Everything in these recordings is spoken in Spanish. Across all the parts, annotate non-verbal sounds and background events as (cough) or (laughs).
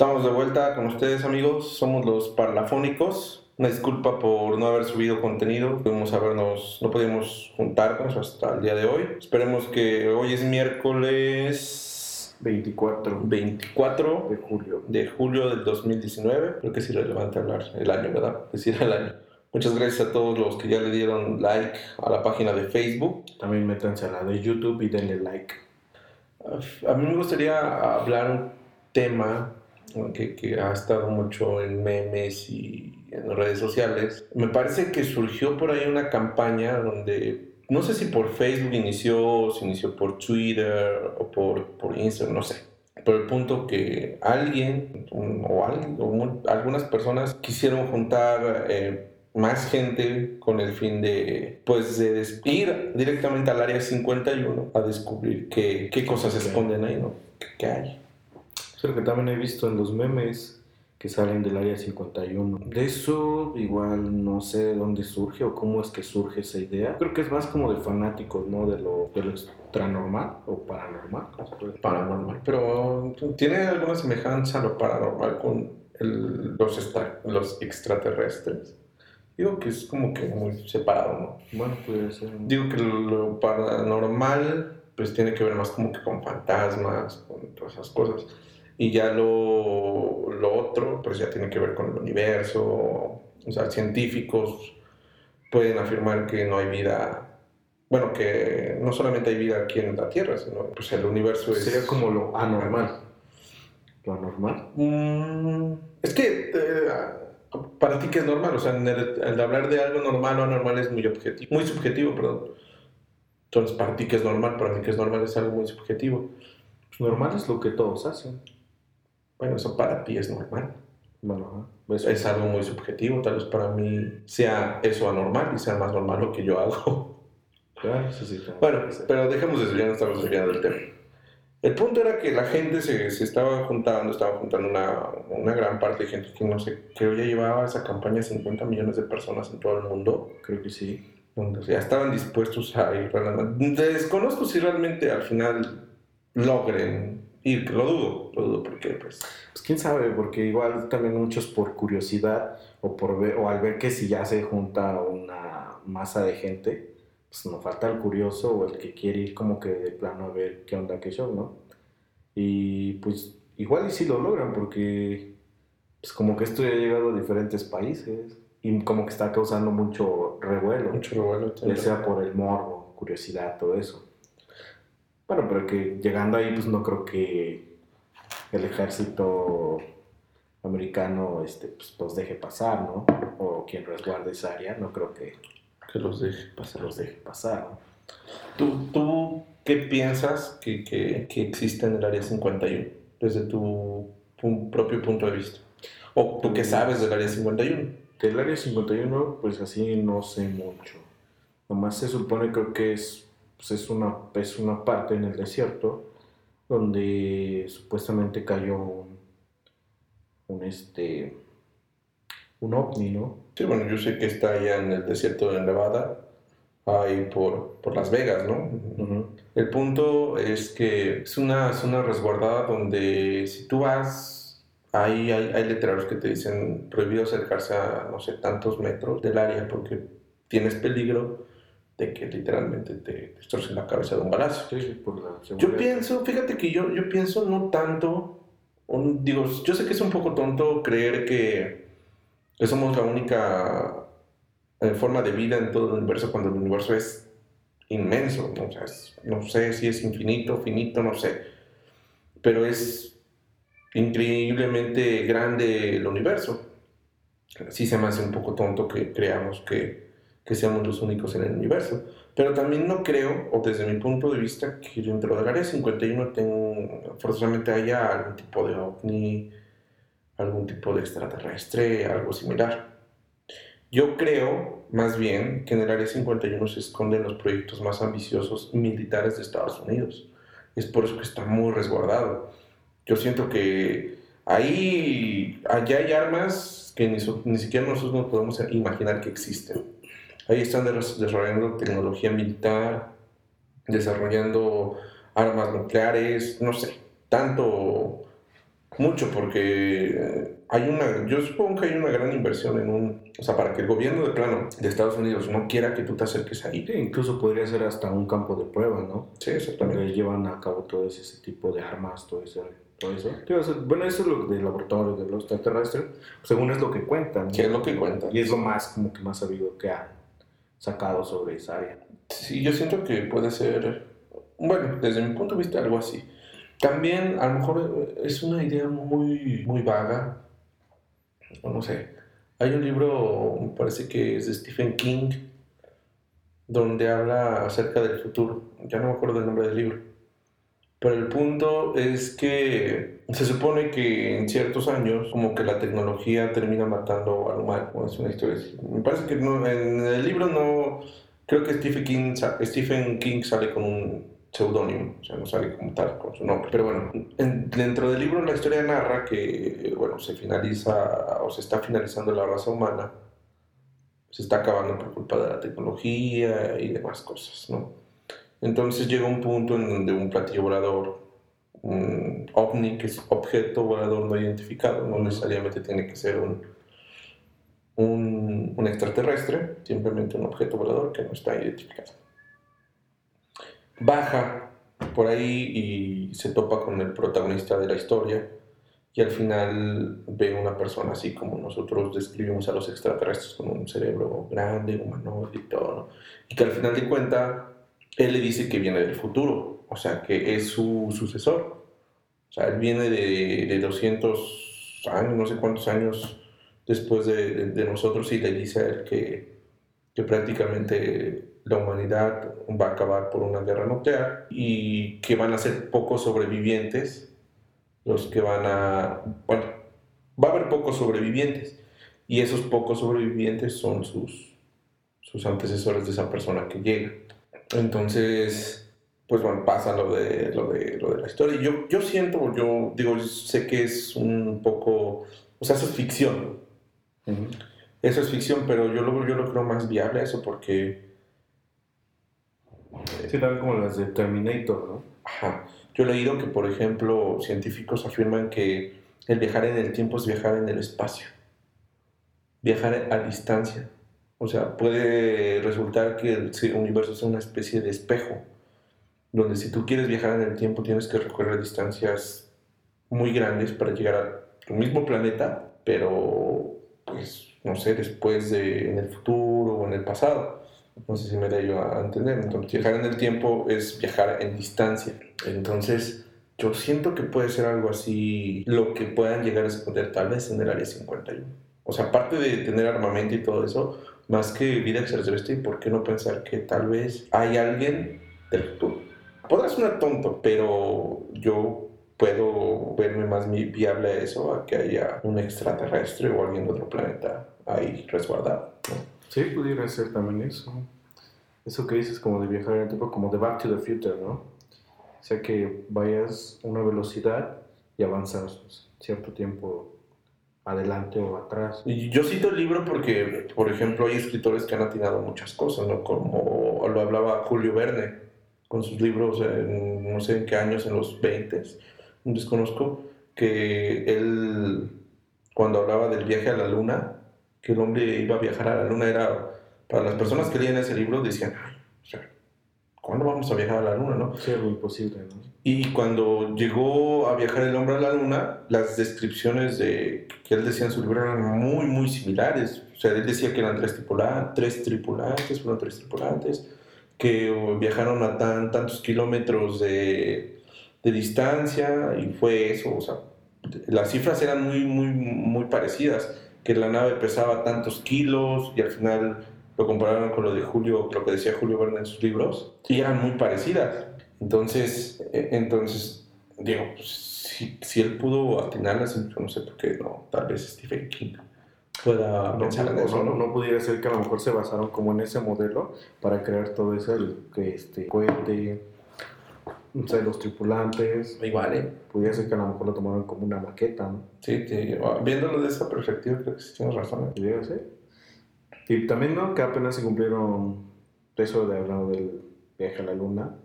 Estamos de vuelta con ustedes amigos, somos los Parlafónicos. Una disculpa por no haber subido contenido, pudimos habernos, no pudimos juntarnos hasta el día de hoy. Esperemos que hoy es miércoles 24 24 de julio. de julio del 2019. Creo que es irrelevante hablar el año, ¿verdad? Decir el año. Muchas gracias a todos los que ya le dieron like a la página de Facebook. También métanse a la de YouTube y denle like. A mí me gustaría hablar un tema que, que ha estado mucho en memes y en redes sociales. Me parece que surgió por ahí una campaña donde, no sé si por Facebook inició, si inició por Twitter o por, por Instagram, no sé. Pero el punto que alguien un- o, alguien, o algunas personas quisieron juntar eh, más gente con el fin de, pues, de ir directamente al área 51 a descubrir qué, qué cosas se esconden ahí, ¿no? ¿Qué, qué hay? Creo que también he visto en los memes que salen del área 51. De eso igual no sé de dónde surge o cómo es que surge esa idea. Creo que es más como de fanáticos, ¿no? De lo, de lo extranormal o paranormal. paranormal. Pero tiene alguna semejanza lo paranormal con el- los, extra- los extraterrestres. Digo que es como que muy separado, ¿no? Bueno, puede ser. Digo que lo paranormal pues tiene que ver más como que con fantasmas, con todas esas cosas. Y ya lo, lo otro pues ya tiene que ver con el universo. O sea, científicos pueden afirmar que no hay vida, bueno, que no solamente hay vida aquí en la Tierra, sino pues el universo es... Sería como lo anormal. Lo anormal. Mm, es que eh, para ti que es normal, o sea, en el, el hablar de algo normal o anormal es muy objetivo, muy subjetivo, perdón. Entonces, para ti que es normal, para mí que es normal es algo muy subjetivo. Normal es lo que todos hacen. Bueno, eso para ti es normal. Bueno, ajá. ¿Ves? Es algo muy subjetivo, tal vez para mí sea eso anormal y sea más normal lo que yo hago. Claro, eso sí, claro. Bueno, pero dejemos de eso, ya no estamos desviando del tema. El punto era que la gente se, se estaba juntando, estaba juntando una, una gran parte de gente que no sé, creo ya llevaba esa campaña 50 millones de personas en todo el mundo, Creo que sí. donde ya estaban dispuestos a ir. Desconozco si realmente al final logren que lo dudo, lo dudo porque pues... Pues quién sabe, porque igual también muchos por curiosidad o por ver, o al ver que si ya se junta una masa de gente, pues nos falta el curioso o el que quiere ir como que de plano a ver qué onda, qué show, ¿no? Y pues igual y sí lo logran porque pues como que esto ya ha llegado a diferentes países y como que está causando mucho revuelo, Mucho revuelo. ya sea por el morbo, curiosidad, todo eso. Bueno, pero que llegando ahí pues no creo que el ejército americano este, pues, los deje pasar, ¿no? O quien resguarde esa área, no creo que Que los deje pasar. los deje pasar, ¿no? ¿Tú, tú qué piensas que, que, que existe en el área 51 desde tu, pu- propio punto de vista? ¿O tú qué sabes del área 51? Del área 51, pues así no sé mucho. Nomás se supone, creo que es, pues, es, una, es una parte en el desierto donde supuestamente cayó un, un, este, un ovni, ¿no? Sí, bueno, yo sé que está allá en el desierto de Nevada, ahí por, por Las Vegas, ¿no? El punto es que es una zona resguardada donde si tú vas, ahí hay, hay letreros que te dicen prohibido acercarse a, no sé, tantos metros del área porque tienes peligro de que literalmente te destrocen la cabeza de un balazo. Sí, sí, por la Yo pienso, fíjate que yo, yo pienso no tanto, un- digo, yo sé que es un poco tonto creer que, que somos la única eh, forma de vida en todo el universo cuando el universo es inmenso, ¿no? O sea, es- no sé si es infinito, finito, no sé, pero es increíblemente grande el universo. Sí se me hace un poco tonto que creamos que, que seamos los únicos en el universo. Pero también no creo, o desde mi punto de vista, que dentro del área 51 ten- forzosamente haya algún tipo de ovni, algún tipo de extraterrestre, algo similar. Yo creo, más bien, que en el área 51 se esconden los proyectos más ambiciosos militares de Estados Unidos. Es por eso que está muy resguardado. Yo siento que ahí, allá hay armas que ni, ni siquiera nosotros nos podemos imaginar que existen. Ahí están des- desarrollando tecnología militar, desarrollando armas nucleares, no sé, tanto, mucho, porque hay una, yo supongo que hay una gran inversión en un, o sea, para que el gobierno de plano de Estados Unidos no quiera que tú te acerques ahí. Sí, incluso podría ser hasta un campo de prueba, ¿no? Sí, exactamente. Donde llevan a cabo todo ese, tipo de armas, todo, ese, todo eso. Sí, bueno, eso es lo del laboratorio de los extraterrestres, según es lo que cuentan. ¿no? ¿Qué es lo que cuentan? Y es lo más, como que más sabido que han sacado sobre esa área. Sí, yo siento que puede ser, bueno, desde mi punto de vista, algo así. También, a lo mejor es una idea muy, muy vaga, o no sé. Hay un libro, me parece que es de Stephen King, donde habla acerca del futuro. Ya no me acuerdo del nombre del libro. Pero el punto es que se supone que en ciertos años, como que la tecnología termina matando al humano. Es una historia así. Me parece que no- en el libro no. Creo que Stephen King, sale con un seudónimo, o sea, no sale como tal con su nombre. Pero bueno, en- dentro del libro la historia narra que, bueno, se finaliza o se está finalizando la raza humana, se está acabando por culpa de la tecnología y demás cosas, ¿no? Entonces llega un punto en donde un platillo volador, ovni, que es objeto volador no identificado, no necesariamente tiene que ser un, un, extraterrestre, simplemente un objeto volador que no está identificado. Baja por ahí y se topa con el protagonista de la historia y al final ve una persona así como nosotros describimos a los extraterrestres con un cerebro grande, humanoide y todo, y que al final de cuenta él le dice que viene del futuro, o sea, que es su sucesor. O sea, él viene de, de 200 años, no sé cuántos años después de, nosotros y le dice a él que, que prácticamente la humanidad va a acabar por una guerra nuclear y que van a ser pocos sobrevivientes los que van a... Bueno, va a haber pocos sobrevivientes y esos pocos sobrevivientes son sus, sus antecesores de esa persona que llega. Entonces, pues bueno, pasa lo de, lo de, lo de la historia. Yo, yo siento, yo digo, sé que es un poco, o sea, eso es ficción. Eso es ficción, pero yo lo, yo lo creo más viable eso porque, Sí, como las de Terminator, ¿no? ajá, yo he leído que, por ejemplo, científicos afirman que el viajar en el tiempo es viajar en el espacio, viajar a distancia. O sea, puede resultar que el universo sea una especie de espejo, donde si tú quieres viajar en el tiempo tienes que recorrer distancias muy grandes para llegar a tu mismo planeta, pero pues no sé, después de en el futuro o en el pasado. No sé si me da yo a entender. Entonces, viajar en el tiempo es viajar en distancia. Entonces, yo siento que puede ser algo así lo que puedan llegar a esconder tal vez en el área 51. O sea, aparte de tener armamento y todo eso, más que vida extraterrestre, ¿por qué no pensar que tal vez hay alguien del futuro? Podrá sonar tonto, pero yo puedo verme más viable a eso, a que haya un extraterrestre o alguien de otro planeta ahí resguardado. ¿no? Sí, pudiera ser también eso. Eso que dices como de viajar en el tiempo, como de Back to the Future, ¿no? O sea, que vayas a una velocidad y avanzas cierto tiempo adelante o atrás. Yo cito el libro porque, por ejemplo, hay escritores que han atinado muchas cosas, ¿no? Como lo hablaba Julio Verne con sus libros, en, no sé en qué años, en los 20, desconozco, que él, cuando hablaba del viaje a la luna, que el hombre iba a viajar a la luna, era, para las personas que leían ese libro, decían, "Ay, o sea, ¿cuándo vamos a viajar a la luna, no? Sí, algo imposible, ¿no? Y cuando llegó a viajar el hombre a la luna, las descripciones de, que él decía en su libro eran muy, muy similares. O sea, él decía que eran tres, tripula- tres tripulantes, fueron tres tripulantes, que viajaron a tan, tantos kilómetros de, de distancia y fue eso. O sea, las cifras eran muy, muy, muy parecidas, que la nave pesaba tantos kilos y al final lo compararon con lo de Julio, lo que decía Julio Verne en sus libros, y eran muy parecidas. Entonces, eh, entonces digo, pues, si, si él pudo atinarlas, no sé por qué no, tal vez Stephen King pueda No, pensar en eso, no, ¿no? no pudiera ser que a lo mejor se basaron como en ese modelo para crear todo eso, el este, cohete, o sea, los tripulantes. Igual, ¿eh? Pudiera ser que a lo mejor lo tomaron como una maqueta, ¿no? Sí, sí, viéndolo de esa perspectiva, creo que sí tienes razón. ¿eh? Pudiera ser. Y también, ¿no? Que apenas se cumplieron, eso de hablando del viaje a la luna,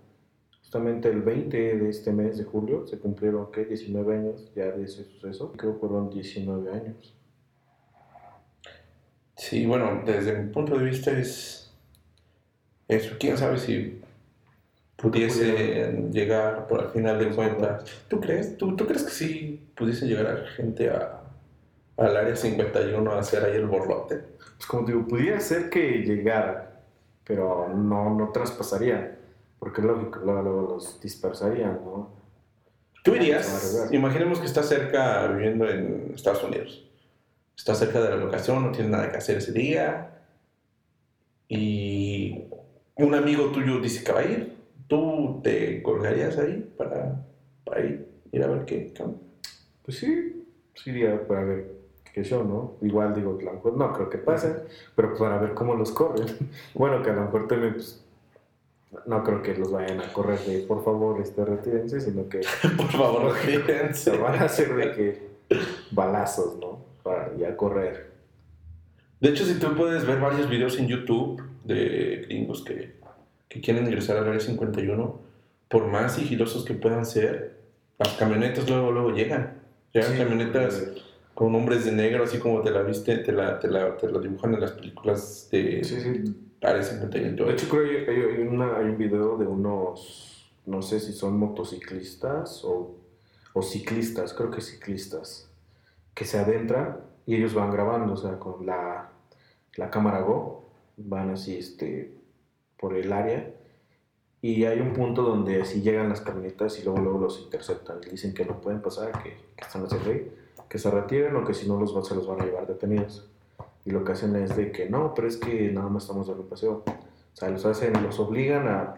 justamente el 20 de este mes de julio se cumplieron, ¿qué? 19 años ya de ese suceso. Creo que fueron 19 años. Sí, bueno, desde mi punto de vista es eso. ¿Quién sabe si pudiese llegar por al final de cuentas? ¿Tú crees? ¿Tú, tú crees que sí pudiese llegar a gente a, al área 51 a hacer ahí el borlote? Pues como te digo, pudiera ser que llegara, pero no, no traspasarían, porque es lógico, luego, los dispersarían, ¿no? ¿Tú irías? Imaginemos que estás cerca viviendo en Estados Unidos. Estás cerca de la locación, no tienes nada que hacer ese día. Y un amigo tuyo dice que va a ir. ¿Tú te colgarías ahí para, para ir, ir a ver qué? qué? Pues sí, sí iría para ver qué show, ¿no? Igual digo, a lo mejor no creo que pase, pero para ver cómo los corren. (laughs) Bueno, que a lo mejor también, pues, no creo que los vayan a correr de, por favor, este, retírense, sino que (laughs) Por favor, (laughs) fíjense. se van a hacer de que balazos, ¿no? Para ya correr. De hecho, si tú puedes ver varios videos en YouTube de gringos que, que quieren ingresar al área 51, por más sigilosos que puedan ser, las camionetas luego, luego llegan. Llegan Sí, camionetas eh, con hombres de negro, así como te la viste, te la, te la, te la dibujan en las películas de Sí, sí. área 51. De hecho, creo que hay, hay una- hay un video de unos, no sé si son motociclistas o, o ciclistas, creo que ciclistas, que se adentran y ellos van grabando, o sea, con la, la cámara Go, van así este, por el área y hay un punto donde así llegan las camionetas y luego, luego los interceptan y dicen que no pueden pasar, que, que están haciendo ahí, que se retiren o que si no los, se los van a llevar detenidos. Y lo que hacen es de que no, pero es que nada más estamos dando un paseo. O sea, los hacen, los obligan a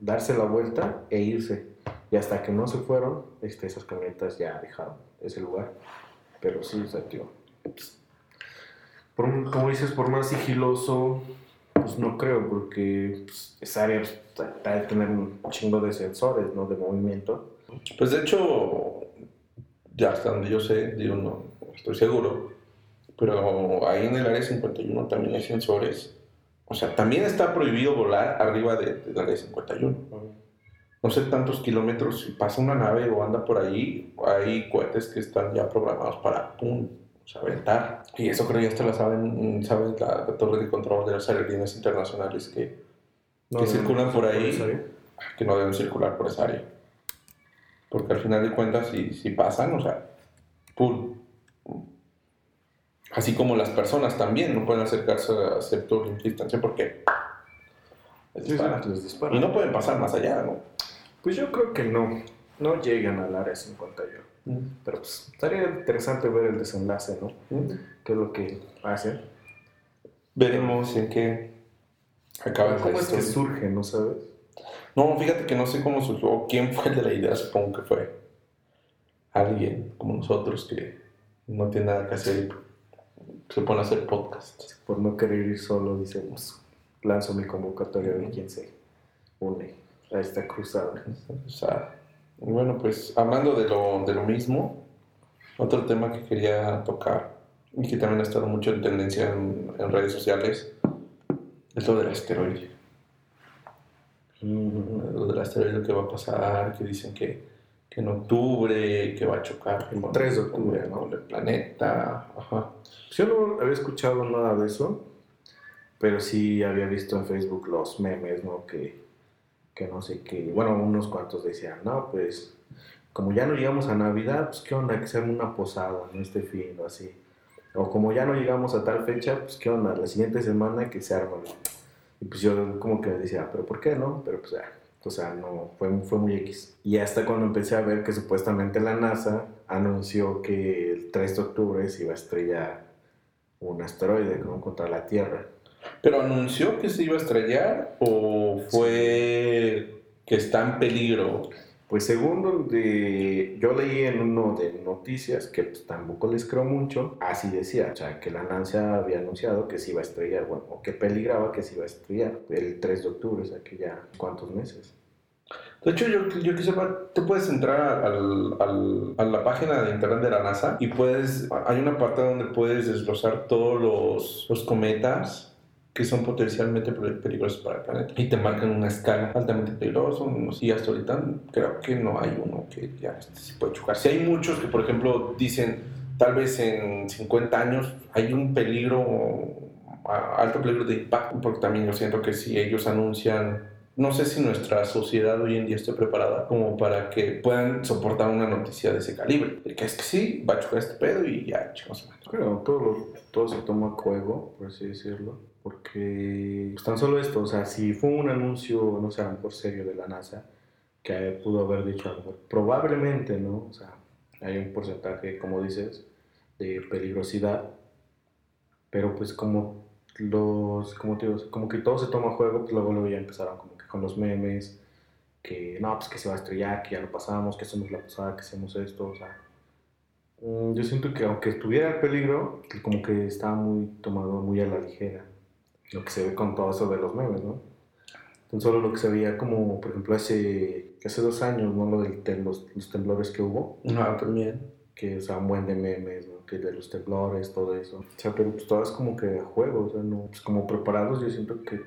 darse la vuelta e irse. Y hasta que no se fueron, este, esas camionetas ya dejaron ese lugar. Pero sí, o tío. pues, por, como dices, por más sigiloso, pues no creo, porque pues, esa área pues, está de tener un chingo de sensores, ¿no? De movimiento. Pues de hecho, ya hasta donde yo sé, digo, no estoy seguro, pero ahí en el área 51 también hay sensores. O sea, también está prohibido volar arriba de- del área 51. No sé tantos kilómetros, si pasa una nave o anda por ahí, hay cohetes que están ya programados para, pum, o sea, aventar. Y eso creo que ya hasta la saben, saben la, la torre de control de las aerolíneas internacionales que, que circulan por ahí, área. que no deben circular por esa área. Porque al final de cuentas, si, si pasan, o sea, pum. Así como las personas también no pueden acercarse a cierta distancia porque les Sí, sí, disparan. les disparan. Y no pueden pasar más allá, ¿no? Pues yo creo que no. No llegan al área 51. Pero pues estaría interesante ver el desenlace, ¿no? ¿Qué es lo que hacen? Veremos en qué acaba ¿Cómo es que surge, no sabes? No, fíjate que no sé cómo surgió, quién fue el de la idea, supongo que fue alguien como nosotros que no tiene nada que hacer y se pone a hacer podcast. Por no querer ir solo, dice, pues lanzo mi convocatoria de quién se une a esta cruzada. O sea, y bueno, pues hablando de lo, de lo mismo, otro tema que quería tocar y que también ha estado mucho en tendencia en, en redes sociales es lo del asteroide. Lo del asteroide que va a pasar, que dicen que, que en octubre, que va a chocar El con, 3 de octubre, ¿no? el planeta. Ajá. Yo no había escuchado nada de eso, pero sí había visto en Facebook los memes, ¿no? Que, que no sé qué. Bueno, unos cuantos decían, no, pues como ya no llegamos a Navidad, pues qué onda, que se haga una posada, ¿no? Este fin o así. O como ya no llegamos a tal fecha, pues qué onda, la siguiente semana que se arman. Y pues yo como que decía, pero ¿por qué no? Pero pues ya, o sea, no, fue, fue muy X. Y hasta cuando empecé a ver que supuestamente la NASA anunció que el 3 de octubre se iba a estrellar un asteroide ¿no? contra la Tierra. ¿Pero anunció que se iba a estrellar o fue que está en peligro? Pues según donde yo leí en uno de noticias, que pues, tampoco les creo mucho, así decía, o sea, que la NASA había anunciado que se iba a estrellar, bueno, o que peligraba que se iba a estrellar el 3 de octubre, o sea, que ya cuántos meses. De hecho, yo, yo quisiera, tú puedes entrar al, al, a la página de internet de la NASA y puedes, hay una parte donde puedes desglosar todos los, los cometas que son potencialmente peligrosos para el planeta y te marcan una escala altamente peligroso y hasta ahorita creo que no hay uno que ya se puede chocar. Si hay muchos que, por ejemplo, dicen tal vez en 50 años hay un peligro, alto peligro de impacto, porque también yo siento que si ellos anuncian no sé si nuestra sociedad hoy en día esté preparada como para que puedan soportar una noticia de ese calibre. que es que sí, va a chocar este pedo y ya, chicos. Creo, todo, todo se toma a juego, por así decirlo. Porque pues, tan solo esto, o sea, si fue un anuncio, no sé, por serio de la NASA, que pudo haber dicho algo, probablemente, ¿no? O sea, hay un porcentaje, como dices, de peligrosidad, pero pues como los, como te digo, como que todo se toma a juego, pues luego, luego ya empezaron como con los memes, que no, pues que se va a estrellar, que ya lo pasamos, que hacemos la pasada, que hacemos esto, o sea. Mm, yo siento que aunque estuviera el peligro, como que estaba muy tomado muy a la ligera. Lo que se ve con todo eso de los memes, ¿no? Entonces solo lo que se veía como, por ejemplo, hace, hace dos años, ¿no? Lo de los, los temblores que hubo. Ah, también. Que, o sea, un buen de memes, ¿no? Que de los temblores, todo eso. O sea, pero pues todo es como que juego, o sea, no, pues como preparados yo siento que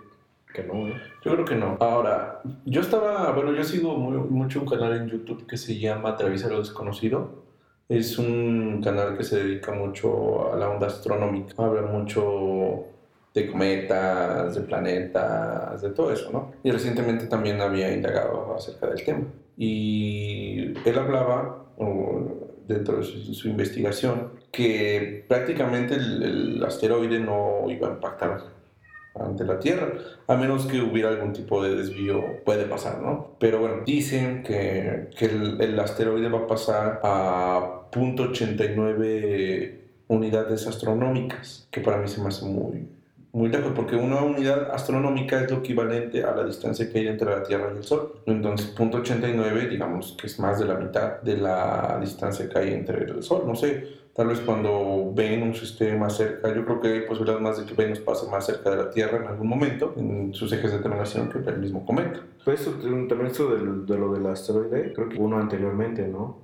que no, ¿eh? Yo creo que no. Ahora, yo estaba, bueno, yo sigo mucho un canal en YouTube que se llama Travesa lo Desconocido. Es un canal que se dedica mucho a la onda astronómica. Habla mucho de cometas, de planetas, de todo eso, ¿no? Y recientemente también había indagado acerca del tema. Y él hablaba, dentro de su, investigación, que prácticamente el asteroide no iba a impactar ante la Tierra, a menos que hubiera algún tipo de desvío, puede pasar, ¿no? Pero bueno, dicen que, que el, el, asteroide va a pasar a .89 unidades astronómicas, que para mí se me hace muy, muy lejos, porque una unidad astronómica es lo equivalente a la distancia que hay entre la Tierra y el Sol. Entonces, .89, digamos que es más de la mitad de la distancia que hay entre el Sol, no sé Tal vez cuando Venus esté más cerca, yo creo que hay posibilidades más de que Venus pase más cerca de la Tierra en algún momento, en sus ejes de terminación, que el mismo cometa. Pues también esto de, de lo del asteroide, creo que uno anteriormente, ¿no?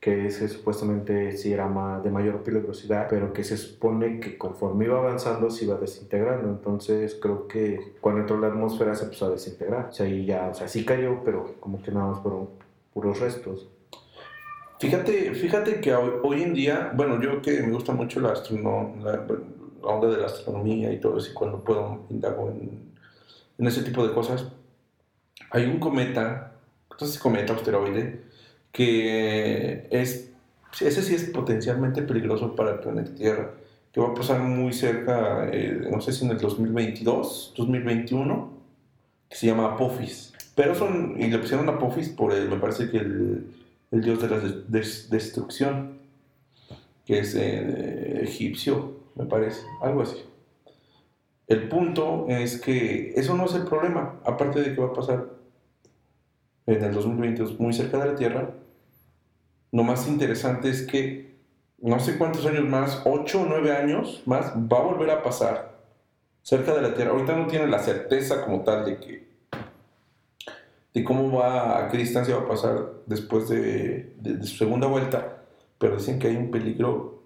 Que ese supuestamente sí era más, de mayor peligrosidad, pero que se supone que conforme iba avanzando se iba desintegrando. Entonces creo que cuando entró la atmósfera se empezó a desintegrar. O sea, y ya, o sea, sí cayó, pero como que nada más fueron puros restos. Fíjate, fíjate que hoy, en día, bueno, yo que me gusta mucho la, la, onda de la astronomía y todo eso, y cuando puedo indago en, en ese tipo de cosas, hay un cometa, entonces cometa asteroide, que es, ese sí es potencialmente peligroso para el planeta Tierra, que va a pasar muy cerca, eh, no sé si en el 2022, 2021, que se llama Apophis. Pero son, y le pusieron Apophis por el, me parece que el dios de la destrucción, que es eh, egipcio, me parece, algo así. El punto es que eso no es el problema, aparte de que va a pasar en el 2022 muy cerca de la Tierra, lo más interesante es que no sé cuántos años más, 8 o 9 años más, va a volver a pasar cerca de la Tierra. Ahorita no tiene la certeza como tal de que de cómo va, a qué distancia va a pasar después de, su segunda vuelta, pero dicen que hay un peligro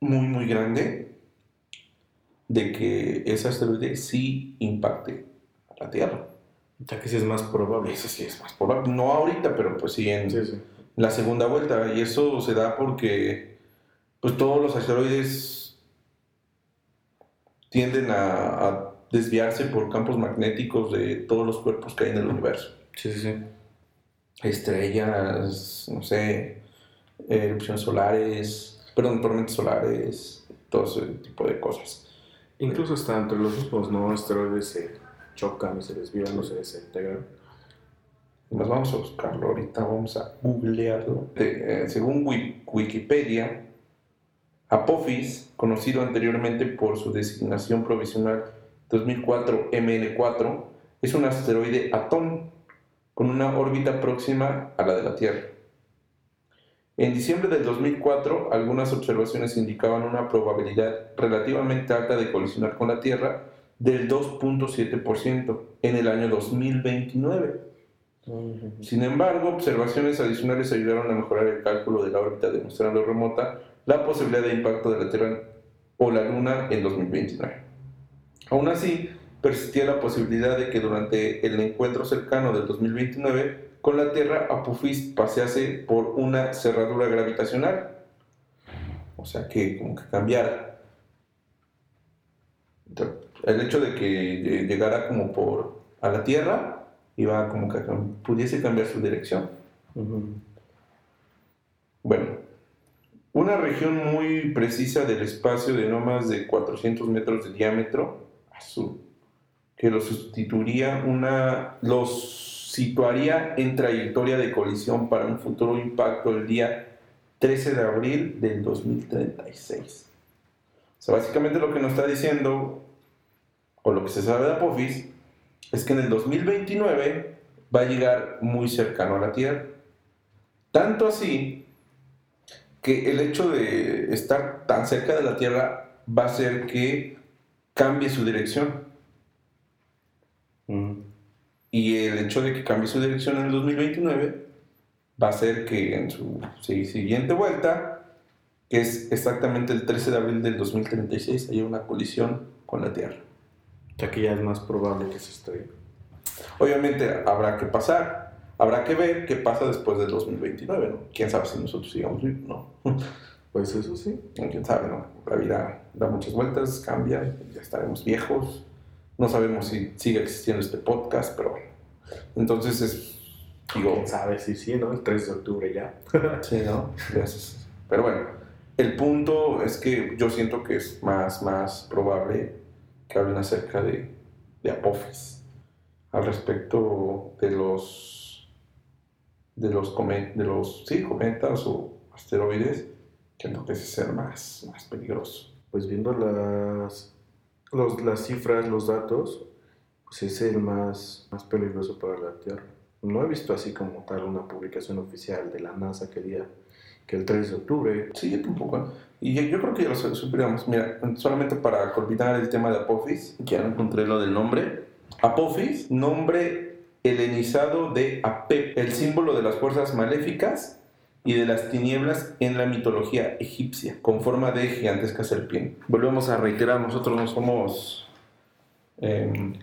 muy, muy grande de que ese asteroide sí impacte a la Tierra. Ya que sí es más probable. Eso sí es más probable. No ahorita, pero pues sí en la segunda vuelta. Y eso se da porque pues todos los asteroides tienden a desviarse por campos magnéticos de todos los cuerpos que hay en el universo. Sí, sí, sí. Estrellas, no sé, erupciones solares, perdón, tormentas solares, todo ese tipo de cosas. Incluso hasta entre los mismos, ¿no? Asteroides se chocan, se desvían o se desintegran. Nos vamos a buscarlo ahorita, vamos a googlearlo. Eh, según Wikipedia, Apophis, conocido anteriormente por su designación provisional 2004 MN4 es un asteroide Atón con una órbita próxima a la de la Tierra. En diciembre del 2004, algunas observaciones indicaban una probabilidad relativamente alta de colisionar con la Tierra del 2.7% en el año 2029. Sin embargo, observaciones adicionales ayudaron a mejorar el cálculo de la órbita demostrando remota la posibilidad de impacto de la Tierra o la Luna en 2029. Aún así, persistía la posibilidad de que durante el encuentro cercano del 2029 con la Tierra, Apophis pasease por una cerradura gravitacional. O sea, que como que cambiara. El hecho de que llegara como por a la Tierra iba como que pudiese cambiar su dirección. Bueno, una región muy precisa del espacio de no más de 400 metros de diámetro, azul, que lo sustituiría una, los situaría en trayectoria de colisión para un futuro impacto el día 13 de abril del 2036. O sea, básicamente lo que nos está diciendo, o lo que se sabe de Apophis, es que en el 2029 va a llegar muy cercano a la Tierra. Tanto así que el hecho de estar tan cerca de la Tierra va a hacer que cambie su dirección. Mm. Y el hecho de que cambie su dirección en el 2029 va a hacer que en su siguiente vuelta, que es exactamente el 13 de abril del 2036, haya una colisión con la Tierra. Ya que ya es más probable que se estrelle. Obviamente habrá que pasar, habrá que ver qué pasa después del 2029, ¿no? Quién sabe si nosotros sigamos vivos, ¿no? (laughs) Pues eso sí. Quién sabe, ¿no? La vida da muchas vueltas, cambia, ya estaremos viejos. No sabemos si sigue existiendo este podcast, pero. Entonces es. Digo, ¿Quién sabe si sí, no? El 3 de octubre ya. (laughs) sí, ¿no? Gracias. Pero bueno, el punto es que yo siento que es más, más probable que hablen acerca de, de Apophis al respecto de los de los, de los sí, cometas o asteroides que entonces ser más, más peligroso. Pues viendo las, los, las cifras, los datos, pues es el más, más peligroso para la Tierra. No he visto así como tal una publicación oficial de la NASA que diga que el 3 de octubre. Sí, tampoco. Y yo, creo que ya lo supiéramos. Mira, solamente para culminar el tema de Apophis, ya encontré lo del nombre. Apophis, nombre helenizado de Apep, el símbolo de las fuerzas maléficas y de las tinieblas en la mitología egipcia, con forma de gigantesca serpiente. Volvemos a reiterar, nosotros no somos em,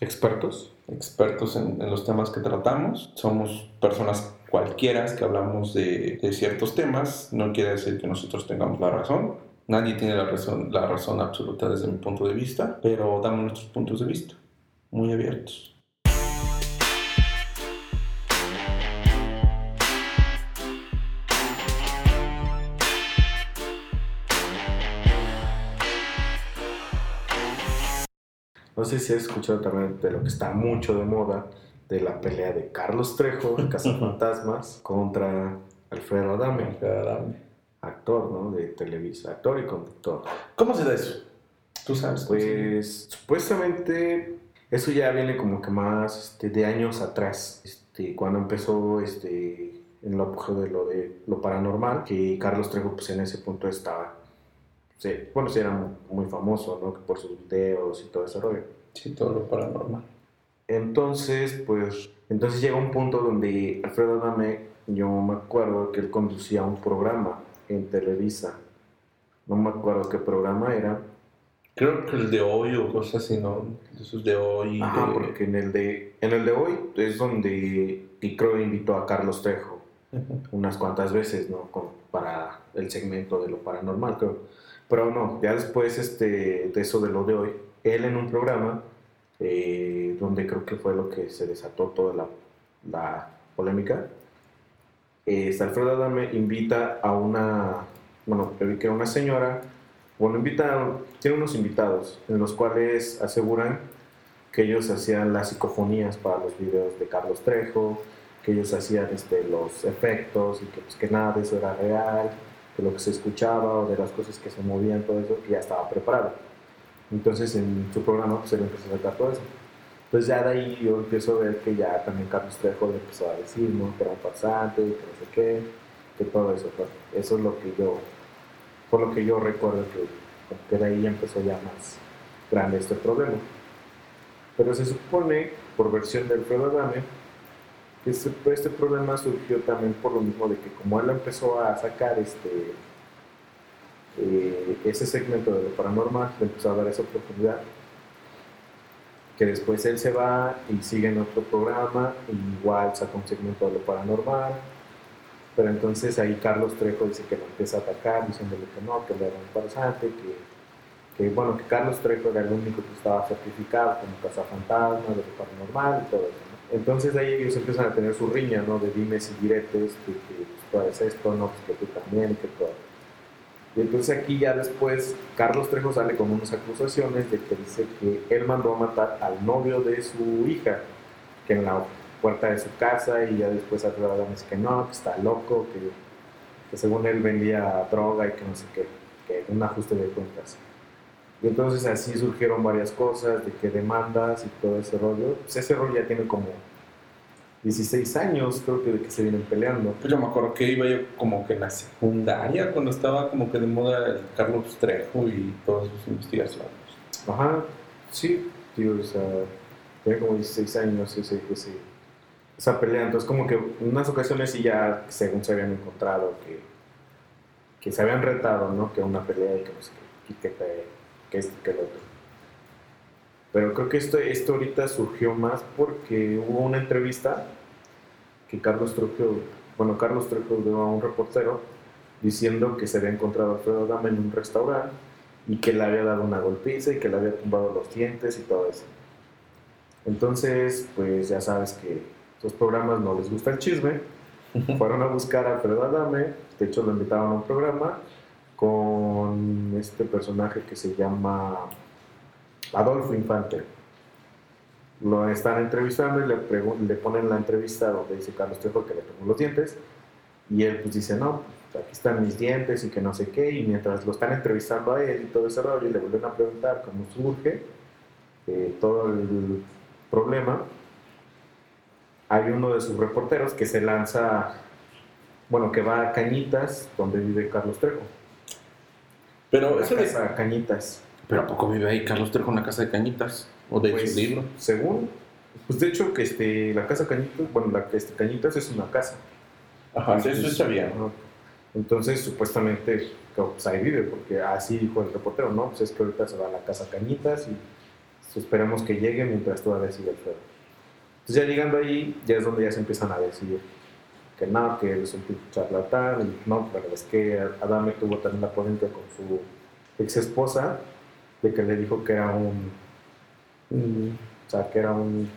expertos, expertos en, los temas que tratamos, somos personas cualquiera que hablamos de, de, ciertos temas, no quiere decir que nosotros tengamos la razón, nadie tiene la razón, la razón absoluta desde mi punto de vista, pero damos nuestros puntos de vista, muy abiertos. No sé si has escuchado también de lo que está mucho de moda, de la pelea de Carlos Trejo, (laughs) Fantasmas, contra Alfredo Adame. Alfredo Adame. Actor, ¿no? De Televisa, actor y conductor. ¿Cómo se da eso? ¿Tú sabes? Pues supuestamente eso ya viene como que más este, de años atrás, este, cuando empezó este, en lo de lo de lo paranormal, que Carlos Trejo pues en ese punto estaba sí, bueno, sí era muy, famoso, ¿no? Por sus videos y todo ese rollo. Sí, todo lo paranormal. Entonces, pues, entonces llega un punto donde Alfredo Adame, yo me acuerdo que él conducía un programa en Televisa. No me acuerdo qué programa era. Creo que el de hoy o cosas así, ¿no? Esos de hoy. Ah, porque en el de, en el de hoy es donde, y creo invitó a Carlos Trejo unas cuantas veces, ¿no? para el segmento de lo paranormal, creo. Pero no, ya después este, de eso de lo de hoy, él en un programa eh, donde creo que fue lo que se desató toda la, la polémica, eh, Alfredo Adame invita a una, bueno, vi que era una señora, bueno, invita, tiene unos invitados en los cuales aseguran que ellos hacían las psicofonías para los videos de Carlos Trejo, que ellos hacían este, los efectos y que, pues, que nada de eso era real, de lo que se escuchaba o de las cosas que se movían, todo eso, que ya estaba preparado. Entonces en su programa pues él empezó a sacar todo eso. Entonces ya de ahí yo empiezo a ver que ya también Carlos Trejo le empezó a decir, ¿no? Que era un farsante, que no sé qué, que todo eso. Pues, eso es lo que yo, por lo que yo recuerdo que, que de ahí empezó ya más grande este problema. Pero se supone, por versión de Alfredo Adame, que este, este problema surgió también por lo mismo de que como él empezó a sacar este eh, ese segmento de lo paranormal, le empezó a dar esa oportunidad, que después él se va y sigue en otro programa, y igual saca un segmento de lo paranormal, pero entonces ahí Carlos Trejo dice que lo empieza a atacar, diciéndole que no, que le era un farsante, que, que, bueno, que Carlos Trejo era el único que estaba certificado como cazafantasma, de lo paranormal y todo eso. ¿no? Entonces ahí ellos empiezan a tener su riña, ¿no? De dimes y diretes, que, que tú haces esto, no, pues que tú también, que todo. Y entonces aquí ya después Carlos Trejo sale con unas acusaciones de que dice que él mandó a matar al novio de su hija, que en la puerta de su casa, y ya después dice que no, que está loco, que, que, según él vendía droga y que no sé qué, que un ajuste de cuentas. Y entonces así surgieron varias cosas, de que demandas y todo ese rollo. Pues ese rollo ya tiene como 16 años, creo que de que se vienen peleando. Pues yo me acuerdo que iba yo como que en la secundaria, cuando estaba como que de moda el Carlos Trejo y todas sus investigaciones. Ajá, sí, tío, o sea, tenía como 16 años ese, ese, esa pelea. Entonces, como que en unas ocasiones sí ya, según se habían encontrado, que, que se habían retado, ¿no? Que una pelea y que no sé qué, que, que, que esto, que lo otro. Pero creo que esto, esto ahorita surgió más porque hubo una entrevista que Carlos Trejo, bueno, Carlos Trejo dio a un reportero diciendo que se había encontrado a Alfredo Dama en un restaurante y que le había dado una golpiza y que le había tumbado los dientes y todo eso. Entonces, pues ya sabes que los programas no les gusta el chisme. (laughs) Fueron a buscar a Alfredo Adame, de hecho lo invitaron a un programa con este personaje que se llama Adolfo Infante. Lo están entrevistando y le, le ponen la entrevista donde dice Carlos Trejo que le tomó los dientes. Y él pues dice, no, pues, aquí están mis dientes y que no sé qué. Y mientras lo están entrevistando a él y todo ese rollo, y le vuelven a preguntar cómo surge eh, todo el problema, hay uno de sus reporteros que se lanza, bueno, que va a Cañitas, donde vive Carlos Trejo. Pero eso de Cañitas. Pero ¿a poco vive ahí Carlos Trejo en la casa de Cañitas? ¿O de pues, su libro? Según, pues de hecho que este, la casa Cañitas, bueno, la este, Cañitas es una casa. Ajá, Entonces, eso bien. Entonces, supuestamente, pues ahí vive, porque así dijo el reportero, ¿no? Pues es que ahorita se va a la casa Cañitas y pues, esperemos que llegue mientras todavía sigue el fuego. Entonces ya llegando ahí, ya es donde ya se empiezan a decir que no, que es un charlatán, y no, pero es que Adame tuvo también la polémica con su ex esposa, de que le dijo que era un, o sea, que era un,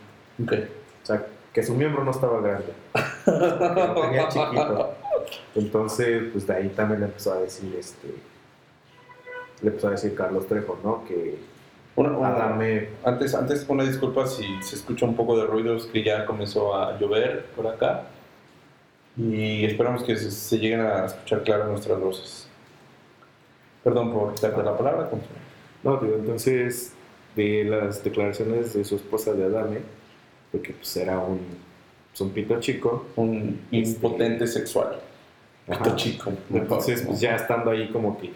okay. o sea, que su miembro no estaba grande, (laughs) que lo tenía chiquito. Entonces, pues de ahí también le empezó a decir, este, le empezó a decir Carlos Trejo, ¿no? Que una, una, Adame... Antes, antes una disculpa si se escucha un poco de ruidos que ya comenzó a llover por acá y esperamos que se, se lleguen a escuchar claras nuestras voces. Perdón por darte la palabra. Continúa. No, tío, entonces, de las declaraciones de su esposa de Adame, de que pues era un, pues, un pito chico. Un este, impotente sexual. Pito chico. Entonces, pues ya estando ahí como que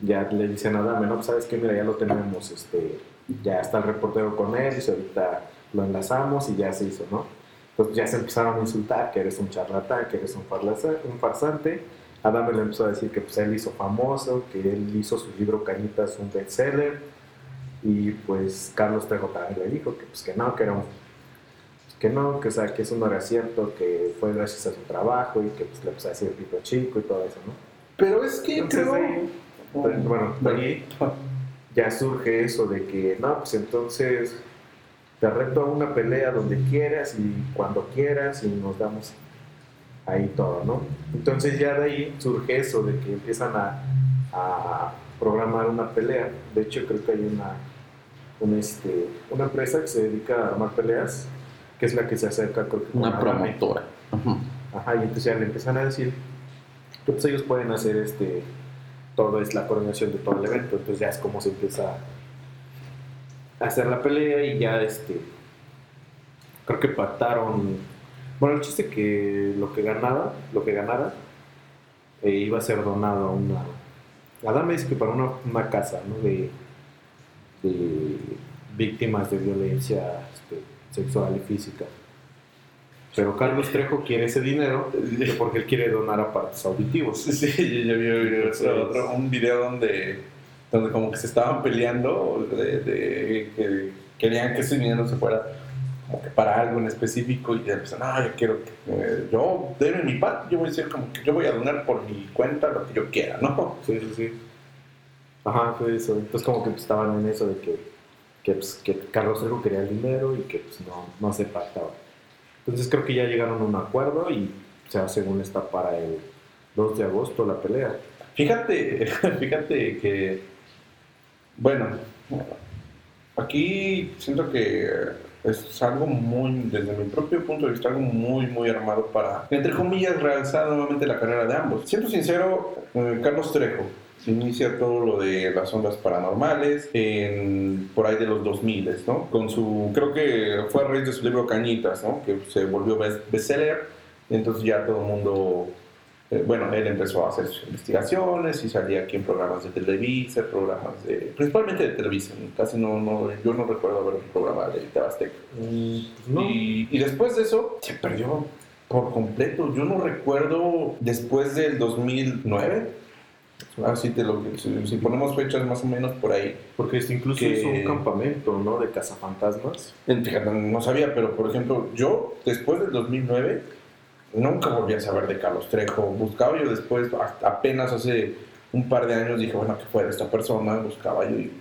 ya le dicen a Adame, no, pues sabes que mira, ya lo tenemos, este, ya está el reportero con él, y ahorita lo enlazamos y ya se hizo, ¿no? Pues ya se empezaron a insultar, que eres un charlatán, que eres un, un farsante Adame le empezó a decir que pues, él hizo famoso, que él hizo su libro Cañitas un bestseller. Y pues Carlos Trejo también le dijo que, pues, que no, que era un, que no, que, o sea, que eso no era cierto, que fue gracias a su trabajo y que pues, le empezó a decir pito chico y todo eso, ¿no? Pero es que entonces, creo... Ahí, bueno, ahí ya surge eso de que, no, pues entonces te reto a una pelea donde quieras y cuando quieras y nos damos ahí todo, ¿no? Entonces ya de ahí surge eso, de que empiezan a, a programar una pelea. De hecho, creo que hay una, una, este, una empresa que se dedica a armar peleas, que es la que se acerca creo que Una promotora. Ajá. Ajá, y entonces ya le empiezan a decir que pues ellos pueden hacer este todo es la coordinación de todo el evento, entonces ya es como se empieza hacer la pelea y ya este creo que pactaron bueno el chiste que lo que ganaba lo que ganara eh, iba a ser donado a una Adame dice que para una, una casa ¿no? de, de víctimas de violencia este, sexual y física pero Carlos Trejo quiere ese dinero porque él quiere donar a partes auditivos. Sí, yo vi, vi otro, un video donde, donde como que se estaban peleando, de, de- que querían que ese dinero se fuera como que para algo en específico y empezaron, ah, yo quiero que eh, yo debe mi parte, yo voy a decir como que yo voy a donar por mi cuenta lo que yo quiera, ¿no? Sí, sí, sí. Ajá, fue eso. Entonces como que pues, estaban en eso de que, que, pues, que Carlos Trejo quería el dinero y que pues, no, no se pactaba. Entonces creo que ya llegaron a un acuerdo y o sea, según está para el 2 de agosto la pelea. Fíjate, (laughs) fíjate que, bueno, aquí siento que es algo muy, desde mi propio punto de vista, algo muy, muy armado para, entre comillas, realzar nuevamente la carrera de ambos. Siendo sincero, eh, Carlos Trejo inicia todo lo de las ondas paranormales en, por ahí de los 2000, ¿no? Con su, creo que fue a raíz de su libro Cañitas, ¿no? Que se volvió best- bestseller, entonces ya todo el mundo eh, bueno, él empezó a hacer sus investigaciones y salía aquí en programas de Televisa, programas de, principalmente de Televisa, casi no, no, yo no recuerdo ver un programa de Tabastec. no. Y, y después de eso se perdió por completo. Yo no recuerdo después del 2009, te lo, si, si ponemos fechas más o menos por ahí. Porque este incluso que- hizo un campamento, ¿no? De cazafantasmas. Fíjate, no sabía, pero por ejemplo, yo después del 2009 nunca volví a saber de Carlos Trejo. Buscaba yo después, apenas hace un par de años, dije, bueno, que fuera esta persona, buscaba yo y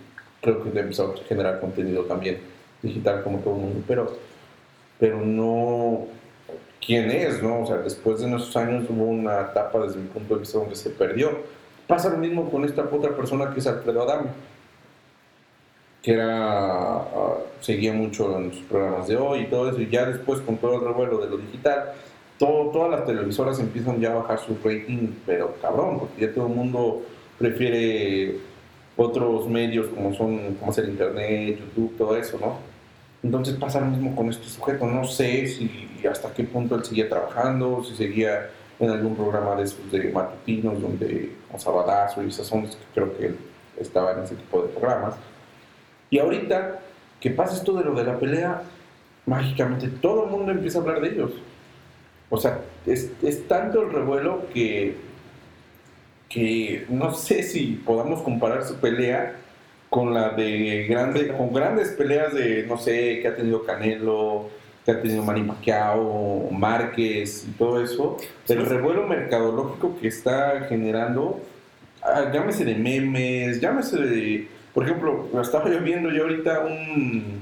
creo que empezó a generar contenido también digital como todo el mundo, pero, pero no quién es, ¿no? O sea, después de esos años hubo una etapa desde mi punto de vista donde se perdió. Pasa lo mismo con esta otra persona que es Alfredo Adame que era, ah, seguía mucho en sus programas de hoy y todo eso, y ya después con todo el revuelo de lo digital, todo, todas las televisoras empiezan ya a bajar su rating, pero cabrón, porque ya todo el mundo prefiere otros medios como son, como es el internet, YouTube, todo eso, ¿no? Entonces pasa lo mismo con este sujeto, no sé si hasta qué punto él seguía trabajando, si seguía en algún programa de esos de matutinos, donde, como Sabadazo y esas ondas, que creo que él estaba en ese tipo de programas. Y ahorita que pasa esto de lo de la pelea, mágicamente todo el mundo empieza a hablar de ellos. O sea, es, es tanto el revuelo que, que no sé si podamos comparar su pelea con la de grande, con grandes peleas de, no sé, que ha tenido Canelo, que ha tenido Manny Pacquiao, Márquez y todo eso. El revuelo mercadológico que está generando, ah, llámese de memes, llámese de por ejemplo, estaba yo viendo yo ahorita un.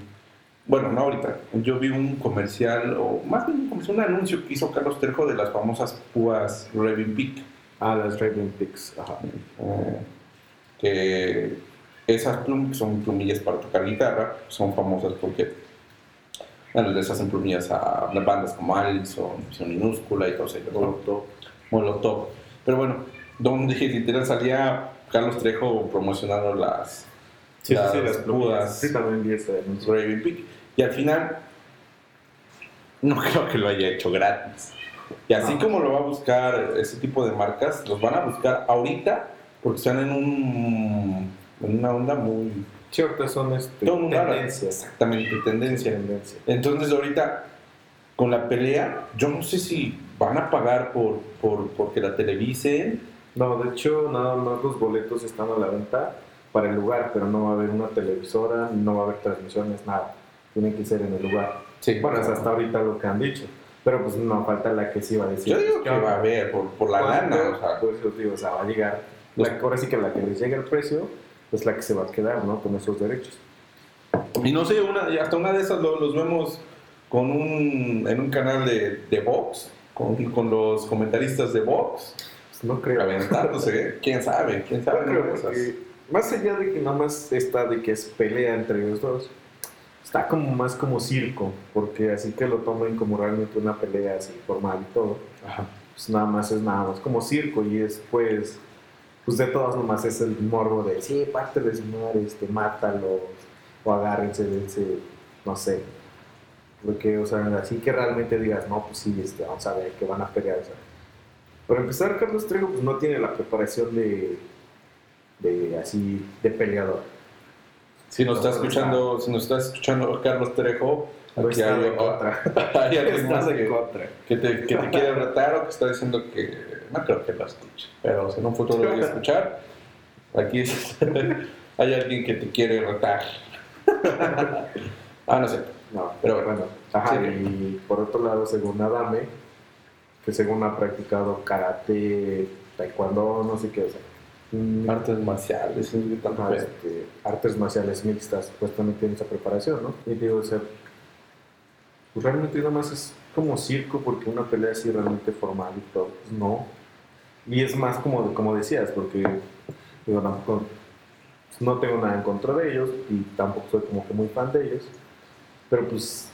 Bueno, no ahorita. Yo vi un comercial, o más bien un comercial, un anuncio que hizo Carlos Trejo de las famosas púas Raven Peak. Ah, las Raven Picks. Ajá. eh, que esas plumas, que son plumillas para tocar guitarra, son famosas porque. Bueno, les hacen plumillas a bandas como Misión Minúscula y todo eso. ¿no? Molotov. Molotov. Pero bueno, donde (laughs) literal salía Carlos Trejo promocionando las, Sí, las sí, las plumas. Sí, también vi. Raven Peak. Y al final, no (laughs) creo que lo haya hecho gratis. Y así No. como lo va a buscar ese tipo de marcas, los van a buscar ahorita porque están en, un, en una onda muy... Ahorita son este, tendencias. Exactamente, tendencia. Tendencia. Entonces ahorita, con la pelea, yo no sé si van a pagar por, por porque la televisen. No, de hecho, nada más los boletos están a la venta para el lugar, pero no va a haber una televisora, no va a haber transmisiones, nada. Tiene que ser en el lugar. Sí, Bueno, es hasta ahorita lo que han dicho. Pero pues no falta la que sí va a decir. Yo digo ¿qué que va a haber por, por la lana. O sea, Pues yo digo, o sea, va a llegar. La, ahora sí que la que les llegue el precio es la que se va a quedar, ¿no? Con esos derechos. Y no sé, una, hasta una de esas lo- los vemos con un, en un canal de, de Vox, con, con los comentaristas de Vox, Pues no creo. aventándose. ¿Quién sabe? ¿Quién No sabe? creo, de esas. porque más allá de que nada más está de que es pelea entre ellos dos, está como más como circo, porque así que lo tomen como realmente una pelea así formal y todo, Ajá. pues nada más es nada más como circo y después, pues de todas nomás es el morbo de, sí, parte de su madre, este, mátalo, o agárrense de ese, no sé. Porque, o sea, así que realmente digas, no, pues sí, este, vamos a ver que van a pelear. O sea. Para empezar, Carlos Trejo pues, no tiene la preparación de, de así, de peleador. Si nos está No, escuchando, si nos está escuchando Carlos Trejo, No aquí está hay, de contra. (laughs) hay (laughs) alguien más Estás en que, contra. que te, que te quiere retar o que está diciendo que no creo que lo escuche, pero si en un futuro lo voy a (laughs) escuchar, aquí es- (laughs) hay alguien que te quiere retar. (laughs) ah, no sé. No, Pero- bueno. Ajá, sí. y por otro lado, según Adame, que según ha practicado karate, taekwondo, no sé qué, o sea, mm, Artes marciales, ajá, este, artes marciales mixtas, supuestamente tiene esa preparación, ¿no? Y digo, o sea, pues realmente nada más es como circo, porque una pelea así realmente formal y todo, pues no. Y es más como, como decías, porque digo, no tengo nada en contra de ellos y tampoco soy como que muy fan de ellos, pero pues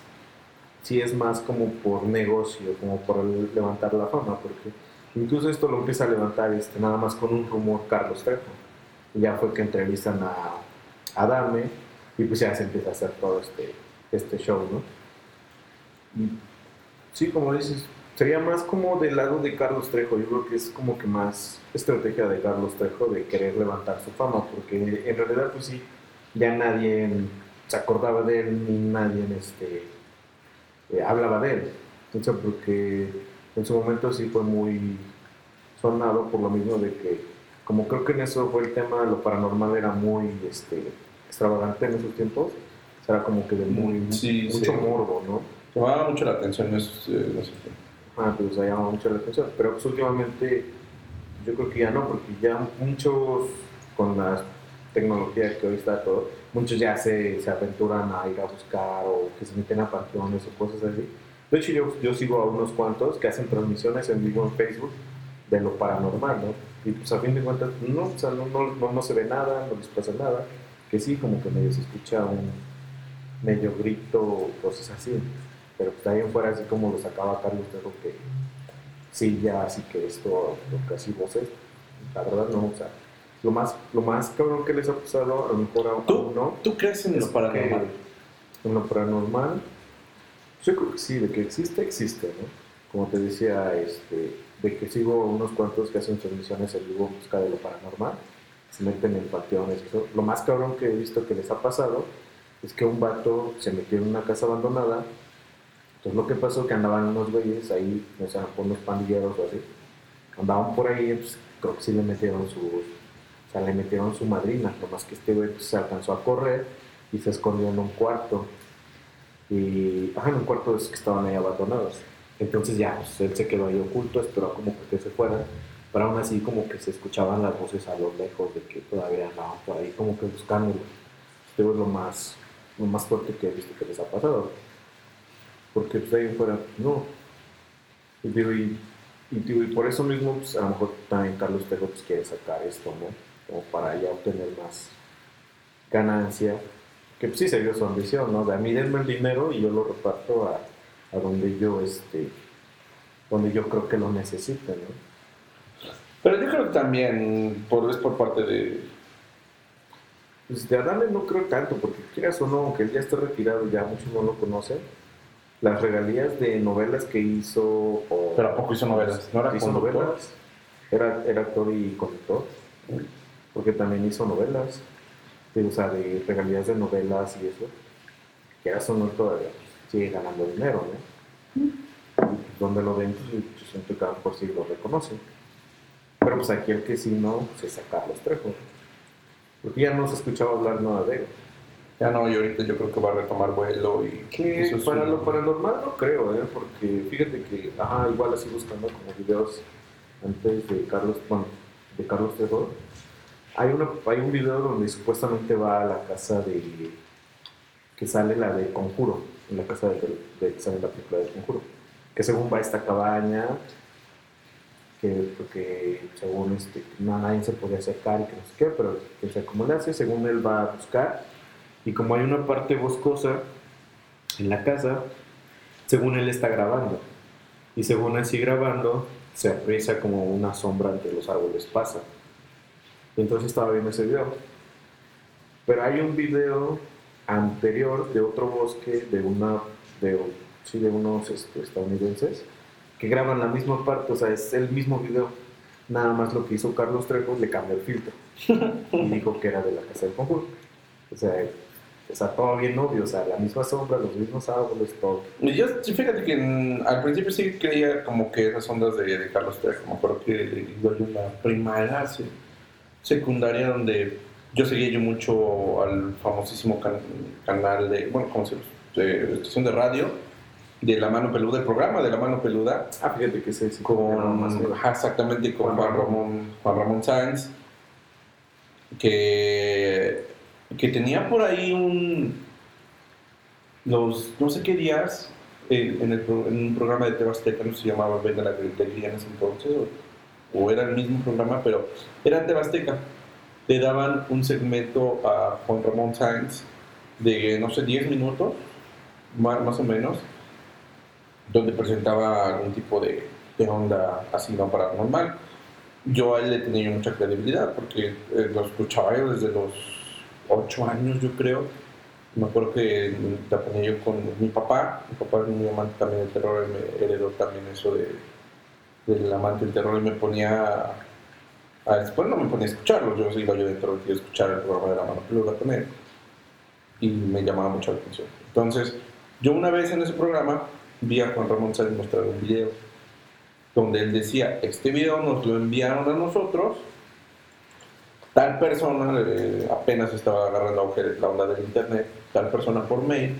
sí es más como por negocio, como por levantar la fama, porque incluso esto lo empieza a levantar este, nada más con un rumor Carlos Trejo. Ya fue que entrevistan a Adame y pues ya se empieza a hacer todo este, este show, ¿no? Y sí, como dices, sería más como del lado de Carlos Trejo, yo creo que es como que más estrategia de Carlos Trejo de querer levantar su fama, porque en realidad pues sí, ya nadie se acordaba de él ni nadie este, eh, hablaba de él. Entonces, porque en su momento sí fue muy sonado por lo mismo de que, como creo que en eso fue el tema, lo paranormal era muy este, extravagante en esos tiempos, era como que de muy, Sí, mucho sí. morbo, ¿no? Llamaba mucho la atención esos, eh, no sé qué. Ah, pues ha llamado mucho la atención. Pero pues últimamente yo creo que ya no, porque ya muchos con la tecnología que hoy está todo, muchos ya se, se aventuran a ir a buscar o que se meten a panteones o cosas así. De hecho, yo, yo sigo a unos cuantos que hacen transmisiones en vivo en Facebook de lo paranormal, ¿no? Y pues a fin de cuentas, no, o sea, no, no, no, se ve nada, no les pasa nada, que sí, como que medio se escucha un medio grito cosas así. Pero pues en fuera, así como lo sacaba Carlos Trejo, que sí, ya, así que esto, lo que así voces, la verdad no, o sea, lo más, lo más cabrón que les ha pasado, a lo mejor a ¿Tú? uno, ¿Tú crees en es lo paranormal? en lo paranormal, yo creo que sí, de que existe, existe, ¿no? Como te decía, este, de que sigo unos cuantos que hacen transmisiones en vivo en busca de lo paranormal, se meten en panteones. Lo más cabrón que he visto que les ha pasado es que un vato se metió en una casa abandonada. Entonces lo que pasó que andaban unos güeyes ahí, o sea, unos pandilleros o así, andaban por ahí, pues, creo que sí le metieron su, o sea, le metieron su madrina, nomás que este güey pues, se alcanzó a correr y se escondió en un cuarto. Y, ajá, en un cuarto esos que estaban ahí abandonados. Entonces ya, pues, él se quedó ahí oculto, esperó como que se fueran, pero aún así como que se escuchaban las voces a lo lejos de que todavía andaban por ahí como que buscándolo. Esto es lo más, lo más fuerte que he visto que les ha pasado. Porque pues ahí fuera, no. Y digo, y, y, digo, y por eso mismo, pues a lo mejor también Carlos Trejo pues, quiere sacar esto, ¿no? Como para ya obtener más ganancia. Que pues sí se dio su ambición, ¿no? De a mí denme el dinero y yo lo reparto a, a donde yo, este, donde yo creo que lo necesite, ¿no? Pero yo creo que también por, es por parte de... Pues de Adame no creo tanto, porque quieras o no, aunque él ya esté retirado, ya muchos no lo conocen, las regalías de novelas que hizo, o Pero ¿a poco hizo novelas? ¿No era hizo conductor? novelas, era, era actor y conductor, porque también hizo novelas, de, o sea, de regalías de novelas y eso, quieras o no, todavía sigue ganando dinero, ¿no? Y donde lo ven, pues yo siento que mejor sí lo reconocen. Pero pues aquí el que sí no, pues es a Carlos Trejo. Porque ya no se escuchaba hablar nada de él. Ya no, y ahorita yo creo que va a retomar vuelo y... Que eso es para un- lo paranormal no creo, ¿eh? Porque fíjate que, ajá, igual así buscando como videos antes de Carlos, bueno, de Carlos Trejo. Hay, una, hay un video donde supuestamente va a la casa de... que sale la de Conjuro, en la casa de, de que sale la película de Conjuro. Que según va a esta cabaña, que porque según este, nadie se podía acercar y que no sé qué, pero cómo le hace, según él va a buscar, y como hay una parte boscosa en la casa, según él está grabando, y según sigue grabando, se aprecia como una sombra entre los árboles pasa. Entonces estaba viendo ese video. Pero hay un video anterior de otro bosque de una de, sí, de unos este, estadounidenses que graban la misma parte, o sea, es el mismo video. Nada más lo que hizo Carlos Trejo le cambió el filtro (laughs) y dijo que era de la casa del conjuro. O sea, o sea, todo bien obvio, o sea, la misma sombra, los mismos árboles, todo. Y Yo, sí, fíjate que en- al principio sí creía como que esas ondas de, de Carlos Trejo, me acuerdo que yo en la primaria, sí, secundaria, donde yo seguía yo mucho al famosísimo can- canal de, bueno, ¿cómo se llama? De estación de radio, de La Mano Peluda, el programa de La Mano Peluda, Ah, fíjate que ese sí, con, más ajá, exactamente, con Juan Juan Ramón, Juan Ramón Sáenz, que, que tenía por ahí un, los no sé qué días, en, un programa de Tebasteca, no se llamaba Venda la Gritería en ese entonces, o, era el mismo programa, pero era Tebasteca. Le daban un segmento a Juan Ramón Sáenz de, no sé, 10 minutos, más, más o menos, donde presentaba algún tipo de, de onda así no paranormal. Yo a él le tenía mucha credibilidad porque eh, lo escuchaba yo desde los 8 años, yo creo. Me acuerdo que la ponía yo con mi papá. Mi papá es muy amante también del terror, me heredó también eso de, del amante del terror y me ponía. a- a- después no me ponía a escucharlo, yo iba yo dentro de escuchar el programa de la mano peluda con él y me llamaba mucho la atención. Entonces, yo una vez en ese programa vi a Juan Ramón Sáenz mostrar un video donde él decía, este video nos lo enviaron a nosotros, tal persona eh, apenas estaba agarrando la onda del internet, tal persona por mail,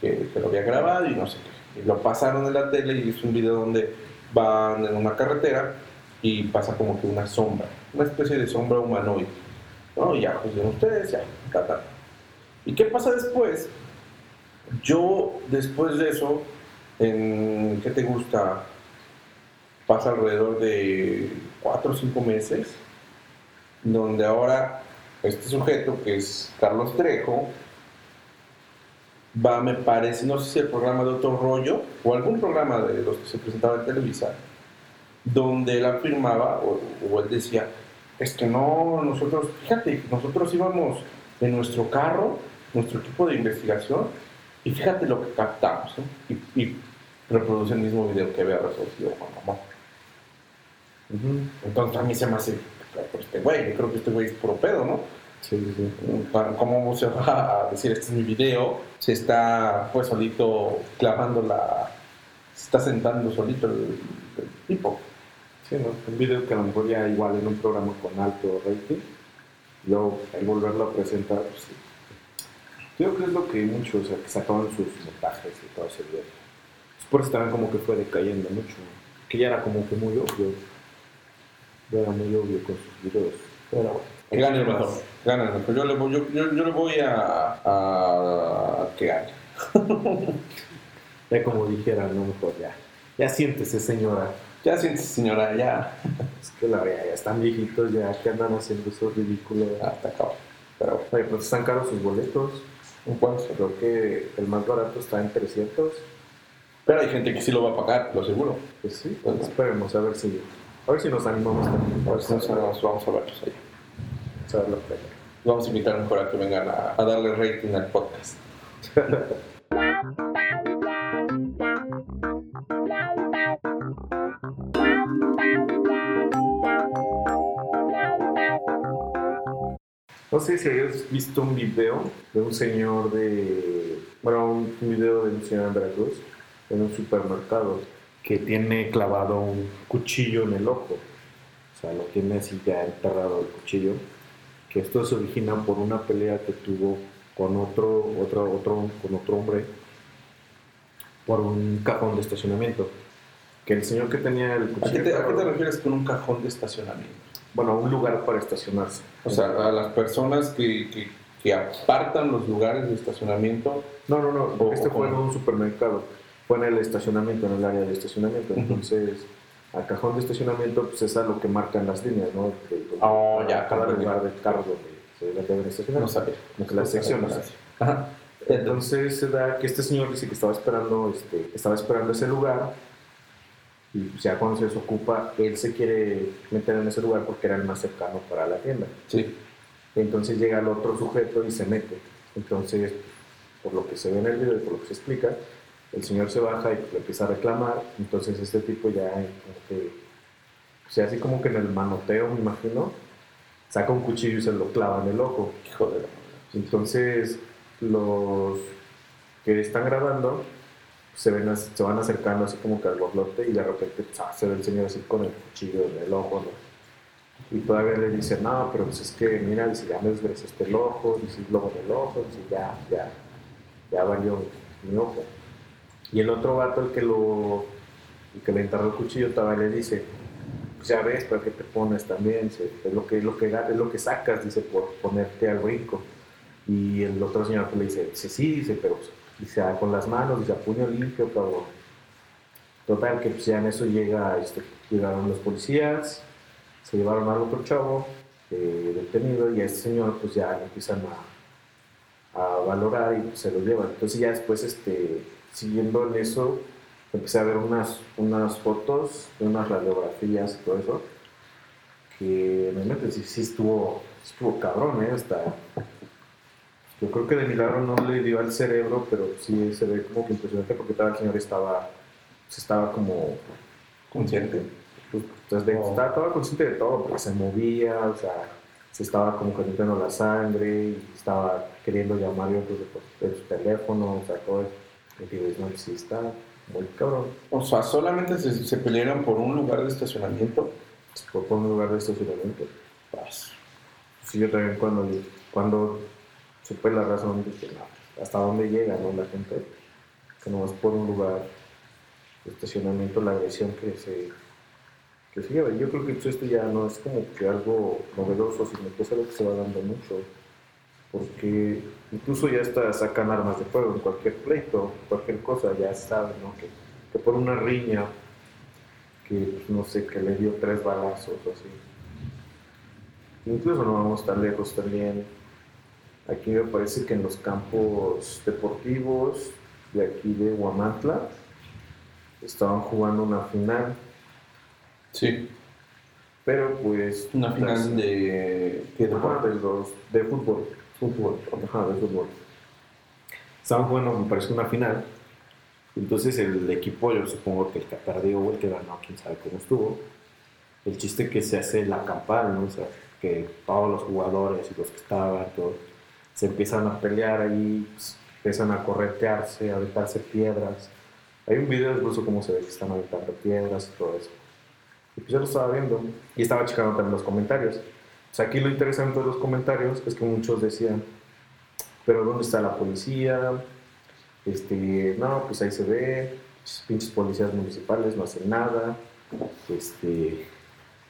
que, que lo había grabado y no sé qué. Y lo pasaron en la tele y es un video donde van en una carretera y pasa como que una sombra, una especie de sombra humanoide. ¿no? Ya, pues ven ustedes, ya. ¿Y qué pasa después? Yo, después de eso, en, ¿qué te gusta? Pasa alrededor de cuatro o cinco meses, donde ahora este sujeto, que es Carlos Trejo, va, me parece, no sé si el programa de otro rollo o algún programa de los que se presentaba en Televisa, donde él afirmaba o, él decía, es que no, nosotros, fíjate, nosotros íbamos en nuestro carro, nuestro equipo de investigación, y fíjate lo que captamos, y, reproduce el mismo video que había reproducido Juan Ramón. Entonces a mí se me hace, este güey, yo creo que este güey es puro pedo, ¿no? Sí, sí, sí. ¿Cómo (laughs) se va a decir, este es mi video? Se está, pues, solito clavando la... Se está sentando solito el, el tipo. Sí, ¿no? Un video que a lo mejor ya igual en un programa con alto rating, luego el volverlo a presentar, pues sí. Yo creo que es lo que muchos, o sea, que sacaban sus montajes y todo ese video. Por eso también como que fue decayendo mucho, que ya era como que muy obvio. Ya era muy obvio con sus videos. Pero bueno. Que gane el mejor. Gane el mejor. Yo le voy, yo, yo, yo le voy a, a que gane. (laughs) Ya como dijera, no mejor ya. Ya siéntese, señora. Ya sientes, señora, ya. Es que la verdad, ya están viejitos, ya que andan haciendo esos ridículos. Hasta acabó. Pero bueno, Oye, pues están caros sus boletos. ¿en cuánto? Creo que el más barato está en 300. Pero hay gente que sí lo va a pagar, lo seguro. Pues sí, Bueno. esperemos a ver si, a ver si nos animamos también. A ver si nos vamos, vamos a verlos ahí. Vamos a. Vamos invitar mejor a que vengan a, a darle rating al podcast. No sé si habías visto un video de un señor de. Bueno, un un video de un señor en Veracruz en un supermercado que tiene clavado un cuchillo en el ojo. O sea, lo tiene así ya enterrado el cuchillo. Que esto se origina por una pelea que tuvo con otro, otro, otro, con otro hombre por un cajón de estacionamiento. Que el señor que tenía el ¿A qué, cuchillo. te, a qué te refieres con un cajón de estacionamiento? Bueno, un lugar para estacionarse. O sea, a las personas que, que, que apartan los lugares de estacionamiento. No, no, no. O- este o fue en un supermercado. En el estacionamiento, en el área de estacionamiento. Entonces, al cajón de estacionamiento, pues es a lo que marcan las líneas, ¿no? De- Oh, cada- ya, Cada lugar del carro donde se deben estacionar. No sabía. Como que las secciones. Ajá. Entonces se da que este señor dice que estaba esperando, este, estaba esperando ese lugar y pues, ya cuando se desocupa, él se quiere meter en ese lugar porque era el más cercano para la tienda. Sí. Entonces llega el otro sujeto y se mete. Entonces, por lo que se ve en el video y por lo que se explica, el señor se baja y le empieza a reclamar. Entonces, este tipo ya, como que, o sea, así como que en el manoteo, me imagino, saca un cuchillo y se lo clava en el ojo. Hijo de la Entonces, los que están grabando se, ven, se van acercando así como que al borlote y de repente ¡za! se ve el señor así con el cuchillo en el ojo, ¿no? Y todavía le dice, no, pero pues es que mira, dice, ya me desgraciaste el ojo, dice, luego en el ojo, dice, ya, ya, ya valió mi ojo. Y el otro vato, el que lo, que le enterró el cuchillo, todavía le dice, pues ya ves, ¿para qué te pones también? Es lo que, es lo que, es lo que sacas, dice, por ponerte al brinco. Y el otro señor le dice, dice, sí, dice, pero pues, dice, ah, con las manos, dice, a puño limpio, cabrón. Total, que pues ya en eso llega, este, llegaron los policías, se llevaron al otro chavo eh, detenido y a este señor pues ya le empiezan a, a valorar y se lo llevan. Entonces ya después, este, siguiendo en eso, empecé a ver unas, unas fotos, unas radiografías y todo eso, que realmente sí, sí estuvo, estuvo cabrón, ¿eh? Hasta, yo creo que de milagro no le dio al cerebro, pero sí se ve como que impresionante porque estaba, el señor estaba, pues, estaba como, consciente. pues, desde- Oh. estaba, estaba consciente de todo, porque se movía, o sea, se estaba como calentando la sangre, y estaba queriendo llamar yo pues, de su teléfono, o sea, todo eso. No, sí está muy cabrón. O sea, solamente se, se pelearon por un lugar de estacionamiento. Por un lugar de estacionamiento. Pues, Sí, yo también cuando, cuando supe la razón dije, no, hasta dónde llega ¿no? la gente, que no es por un lugar de estacionamiento la agresión que se, que se lleva. Yo creo que esto ya no es como que algo novedoso, sino que es algo que se va dando mucho, porque incluso ya hasta sacan armas de fuego en cualquier pleito, cualquier cosa, ya saben, ¿no? Que, que por una riña, que pues, no sé, que le dio tres balazos o así. Incluso no vamos tan lejos también. Aquí me parece que en los campos deportivos de aquí de Huamantla estaban jugando una final, sí, pero pues... una final de. ¿Qué deporte? de, de fútbol. Fútbol. Ajá, de fútbol. Estaban jugando, me parece, una final. Entonces el equipo, yo supongo que el que perdió o el que ganó, quién sabe cómo estuvo. El chiste que se hace la campal, ¿no? O sea, que todos los jugadores y los que estaban, todos, se empiezan a pelear ahí, pues, empiezan a corretearse, a aventarse piedras. Hay un video incluso cómo se ve que están aventando piedras y todo eso. Y pues yo lo estaba viendo y estaba checando también los comentarios. Sea, aquí lo interesante de los comentarios es que muchos decían, pero ¿dónde está la policía? Este, no, pues ahí se ve, pinches policías municipales no hacen nada, este,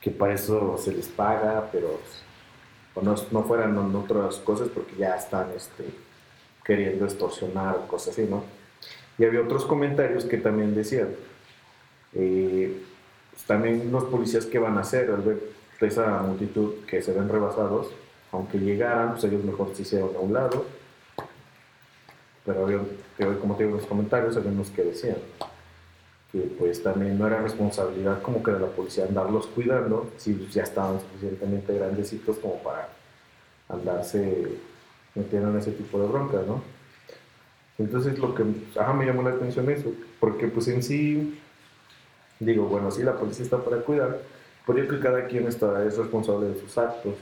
que para eso se les paga, pero o no, no fueran otras cosas porque ya están este, queriendo extorsionar o cosas así, ¿no? Y había otros comentarios que también decían, eh, pues también los policías qué van a hacer al esa multitud que se ven rebasados, aunque llegaran, pues ellos mejor se hicieron a un lado. Pero había, como te digo en los comentarios, había unos que decían que pues también no era responsabilidad como que de la policía andarlos cuidando, si ya estaban suficientemente grandecitos como para andarse metiendo en ese tipo de broncas, ¿no? Entonces lo que ajá, me llamó la atención eso, porque pues en sí, digo, bueno, sí la policía está para cuidar, yo creo que cada quien es responsable de sus actos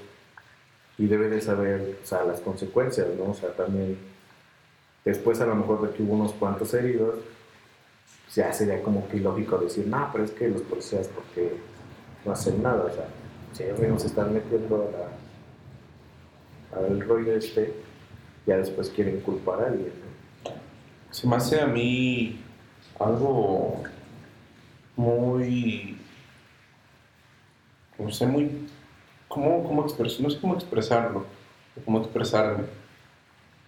y debe de saber o sea, las consecuencias, ¿no? O sea, también después a lo mejor de que hubo unos cuantos heridos, ya sería como que ilógico decir, no, pero es que los policías porque no hacen nada, o sea, si ellos mismos están metiendo a la, al rollo este, ya después quieren culpar a alguien. Se me hace a mí algo muy. No sé, muy. ¿Cómo, cómo expres- No sé cómo expresarlo, o cómo expresarme.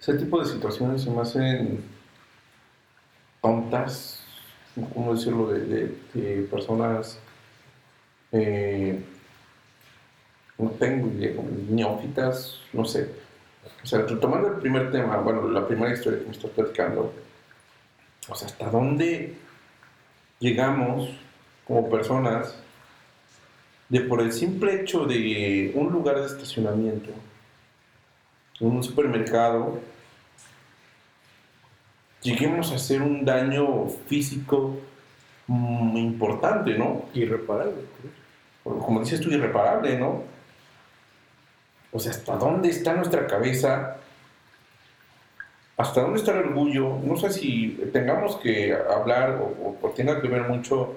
Ese tipo de situaciones se me hacen tontas, ¿cómo decirlo? De, personas. eh, no tengo idea, no sé. O sea, retomando el primer tema, bueno, la primera historia que me estás platicando, o sea, ¿hasta dónde llegamos como personas de por el simple hecho de un lugar de estacionamiento, un supermercado, lleguemos a hacer un daño físico mm, importante, ¿no? Irreparable. Como dices tú, irreparable, ¿no? O sea, ¿hasta dónde está nuestra cabeza? ¿Hasta dónde está el orgullo? No sé si tengamos que hablar o, o tenga que ver mucho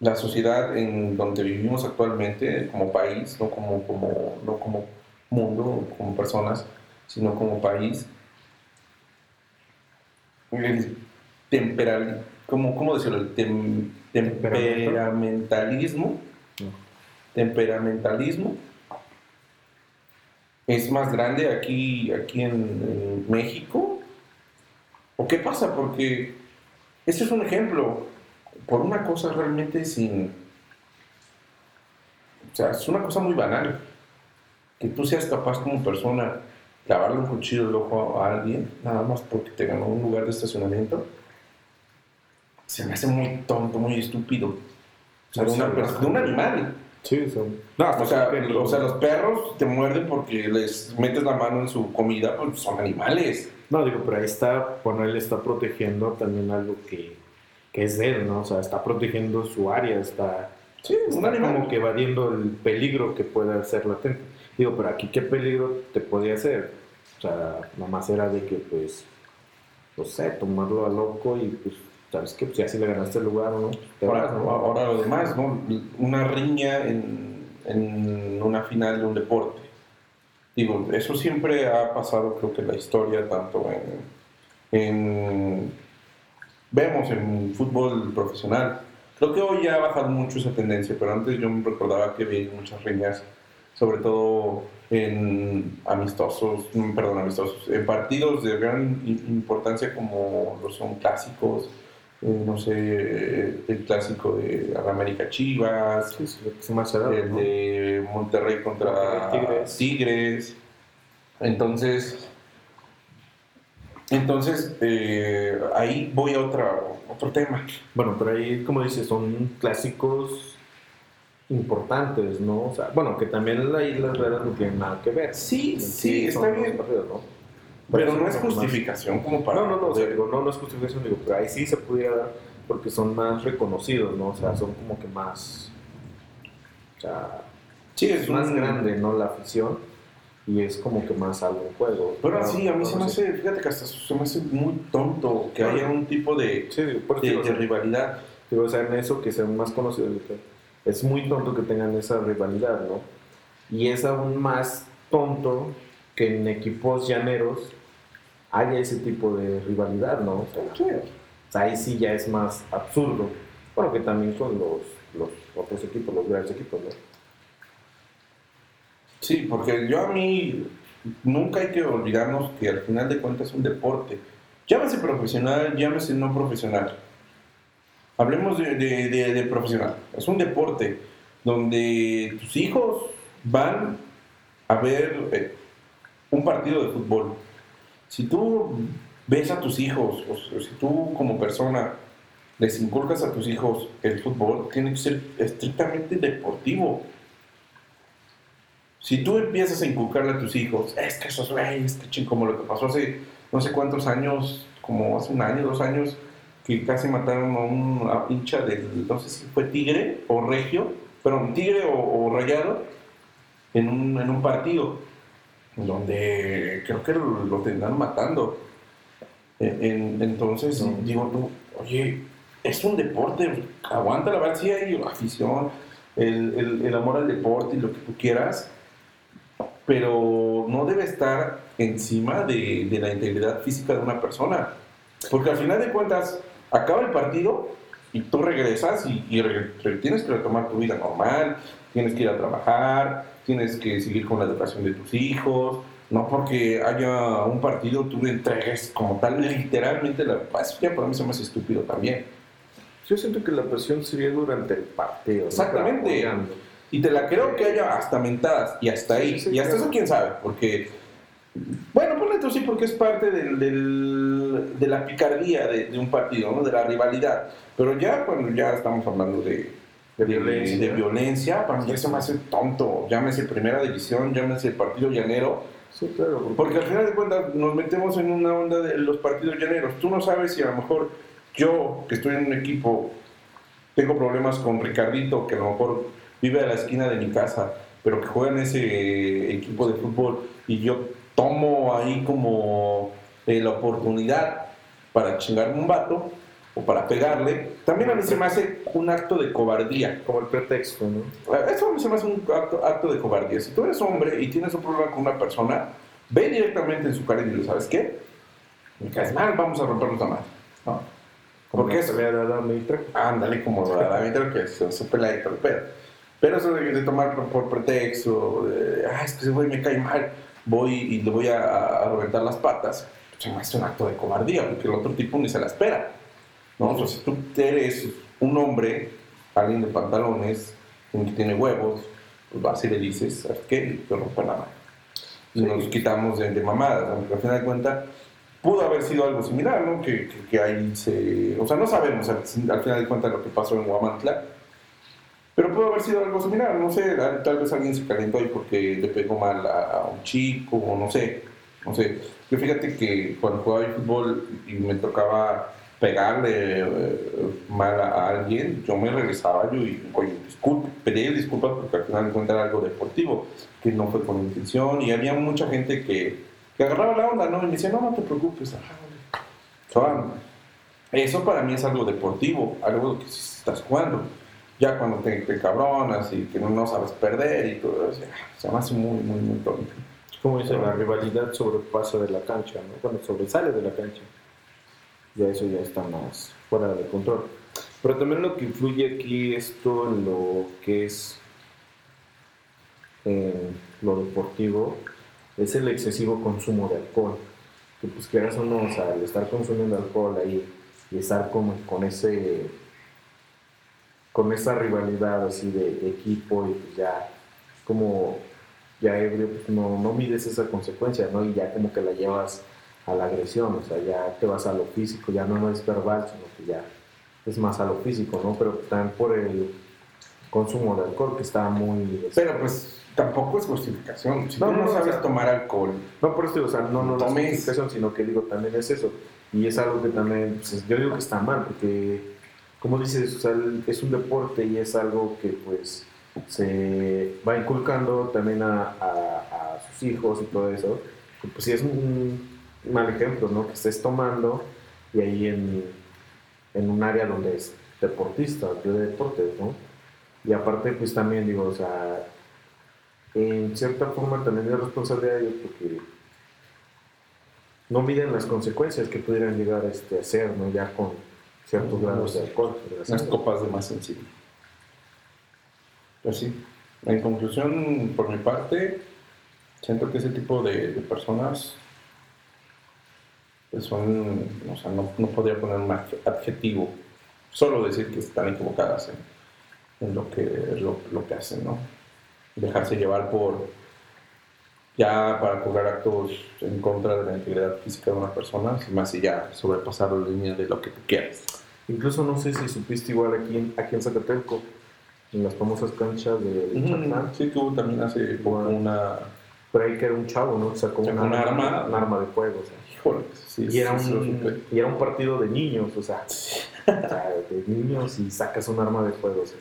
la sociedad en donde vivimos actualmente como país, no como, como, no como mundo, como personas, sino como país. El temperal, ¿cómo, cómo decirlo? El tem- temperamentalismo. Temperamentalismo es más grande aquí, aquí en, en México. ¿O qué pasa? Porque este es un ejemplo por una cosa realmente sin... O sea, es una cosa muy banal. Que tú seas capaz como persona clavarle un cuchillo el ojo a alguien, nada más porque te ganó un lugar de estacionamiento, se me hace muy tonto, muy estúpido. O sea, de, una de un animal. Sí, son. No, O sea, o sea, los perros te muerden porque les metes la mano en su comida, pues son animales. No, digo, pero ahí está, bueno, él está protegiendo también algo que, que es él, ¿no? O sea, está protegiendo su área, está, Sí, está como que evadiendo el peligro que pueda ser latente. Digo, pero aquí, ¿qué peligro te podía hacer? O sea, nada más era de que, pues, no sé, tomarlo a loco y, pues, ¿sabes qué? Pues ya si le ganaste el lugar, ¿no? Te Ahora, vas, ¿no? ahora lo demás, ¿no? Una riña en, en una final de un deporte. Digo, eso siempre ha pasado, creo que en la historia, tanto en, en- Vemos en fútbol profesional. Creo que hoy ya ha bajado mucho esa tendencia, pero antes yo me recordaba que veía muchas riñas, sobre todo en amistosos, perdón, amistosos, en partidos de gran importancia como lo son clásicos, eh, no sé, el clásico de América Chivas, Sí, sí, el ¿no? de Monterrey contra Monterrey, Tigres. Tigres. Entonces, entonces eh, ahí voy a otra, otro tema. Bueno, pero ahí, como dices, son clásicos importantes, ¿no? O sea, bueno, que también ahí las reglas no tienen nada que ver. Sí, sí, está bien. partidos, ¿no? Pero no es más- justificación como para... No, no, no, o sea, poder- digo, no, no es justificación, digo, pero ahí sí se pudiera dar porque son más reconocidos, ¿no? O sea, son como que más. O sea, sí, es es más un- grande, ¿no? La afición y es como que más algo en juego. Pero No, sí, a mí se me hace, fíjate que hasta se me hace muy tonto que haya un tipo de, Sí, por de, de rivalidad. Digo, o sea, en eso que sean más conocidos. Es muy tonto que tengan esa rivalidad, ¿no? Y es aún más tonto que en equipos llaneros haya ese tipo de rivalidad, ¿no? O sea, Sí. o sea, ahí sí ya es más absurdo. Bueno, que también con los, los otros equipos, los grandes equipos, ¿no? Sí, porque yo a mí nunca hay que olvidarnos que al final de cuentas es un deporte. Llámese profesional, llámese no profesional. Hablemos de, de- profesional. Es un deporte donde tus hijos van a ver eh, un partido de fútbol. Si tú ves a tus hijos, o si tú como persona les inculcas a tus hijos el fútbol, tiene que ser estrictamente deportivo. Si tú empiezas a inculcarle a tus hijos, es que esos güeyes, que ching, como lo que pasó hace no sé cuántos años, como hace un año, dos años, que casi mataron a un a hincha del, no sé si fue Tigre o Regio, perdón, Tigre o, o Rayado, en un, en un partido, donde creo que lo, lo tendrán matando. En- en- entonces, No. digo, tú, oye, es un deporte, aguanta la verdad, sí hay afición, el, el- el amor al deporte y lo que tú quieras, pero no debe estar encima de, de la integridad física de una persona. Porque al final de cuentas, acaba el partido y tú regresas y, y re- re- tienes que retomar tu vida normal, tienes que ir a trabajar, tienes que seguir con la educación de tus hijos. No porque haya un partido, tú le entregues como tal, literalmente, la paz. Ya para mí se me hace estúpido también. Yo siento que la presión sería durante el partido. ¿no? Exactamente. Apoyando. Y te la creo que haya hasta mentadas y hasta Sí, ahí. sí, y hasta claro. eso quién sabe, porque... Bueno, ponle tú sí, porque es parte del, del- de la picardía de, de un partido, ¿no? De la rivalidad. Pero ya cuando ya estamos hablando de, De violencia. de violencia, para mí se me hace tonto. Llámese Primera División, llámese Partido Llanero. Sí, claro. Porque al final de cuentas nos metemos en una onda de los partidos llaneros. Tú no sabes si a lo mejor yo, que estoy en un equipo, tengo problemas con Ricardito, que a lo mejor vive a la esquina de mi casa, pero que juega en ese equipo de fútbol y yo tomo ahí como eh, la oportunidad para chingarme un vato o para pegarle, también a mí se me hace un acto de cobardía. Como el pretexto, ¿no? Eso a mí se me hace un acto, acto de cobardía. Si tú eres hombre y tienes un problema con una persona, ve directamente en su cara y dile, ¿sabes qué? Me caes mal, vamos a rompernos la madre. ¿no? Porque la es, pelea de Adán y Trejo. ándale como la David que se, se pelea y pedo. Pero eso de, de tomar por, por pretexto, de, ah, es que ese güey me cae mal, voy y le voy a, a reventar las patas, se me hace un acto de cobardía, porque el otro tipo ni se la espera. ¿no? O sea, si tú eres un hombre, alguien de pantalones, un que tiene huevos, pues vas y le dices, ¿sabes qué? Te rompo la mano. Y Sí. nos quitamos de, de mamadas, aunque al final de cuentas pudo haber sido algo similar, ¿no? Que, que, que ahí se... O sea, no sabemos al, al final de cuentas lo que pasó en Guamantla, pero pudo haber sido algo similar, no sé, tal vez alguien se calentó ahí porque le pegó mal a, un chico, o no sé, no sé. Yo fíjate que cuando jugaba yo fútbol y me tocaba pegarle eh, mal a alguien, yo me regresaba yo y, oye, pedí disculpas porque al final era algo deportivo, que no fue con intención, y había mucha gente que, que agarraba la onda, ¿no? Y me decía, no, no te preocupes, ajá, vale". O sea, eso para mí es algo deportivo, algo que estás jugando. Ya cuando te, te cabronas y que no, no sabes perder y todo eso, ya, se me hace muy, muy, muy tonto. Como dice, la rivalidad sobrepasa de la cancha, ¿no? Cuando sobresale de la cancha. Ya eso ya está más fuera de control. Pero también lo que influye aquí es todo en lo que es en lo deportivo, es el excesivo consumo de alcohol. Que pues quieras o no, o sea, al estar consumiendo alcohol ahí y estar como con ese con esa rivalidad así de, de equipo y pues ya como ya ebrio pues no, no mides esa consecuencia, ¿no? Y ya como que la llevas a la agresión, o sea, ya te vas a lo físico, ya no es verbal, sino que ya es más a lo físico, ¿no? Pero también por el consumo de alcohol que está muy... Pero pues tampoco es justificación. Si No, tú no, no, o sabes sea- tomar alcohol, No, por eso digo, o sea, no, no la Tomes. justificación, sino que digo, también es eso. Y es algo que también, pues, yo digo que está mal, porque, como dices, es un deporte y es algo que, pues, se va inculcando también a, sus hijos y todo eso. Pues sí es un mal ejemplo, ¿no? Que estés tomando y ahí en, en un área donde es deportista, de deportes, ¿no? Y aparte, pues también digo, o sea, en cierta forma también es responsabilidad ellos porque no miden las consecuencias que pudieran llegar este, a ser, ¿no? Ya con ciertos grados de alcohol. unas copas de más encima. Pues sí. En conclusión, por mi parte, siento que ese tipo de, de personas pues son, o sea, no, no podría poner un adje- adjetivo, solo decir que están equivocadas en, en lo, que, lo, lo que hacen, ¿no? Dejarse llevar por, ya para cobrar actos en contra de la integridad física de una persona, más y ya sobrepasar la línea de lo que tú quieras. Incluso no sé si supiste igual aquí en, aquí en Zacatelco, en las famosas canchas de Chatlán, Sí, tuvo también hace poco una... por ahí que era un chavo, ¿no? Sacó Sacó una, un arma. un arma de fuego, o sea. Híjole, sí, Y era, sí, un, y era un partido de niños, o sea, o sea, de niños y sacas un arma de fuego, o sea,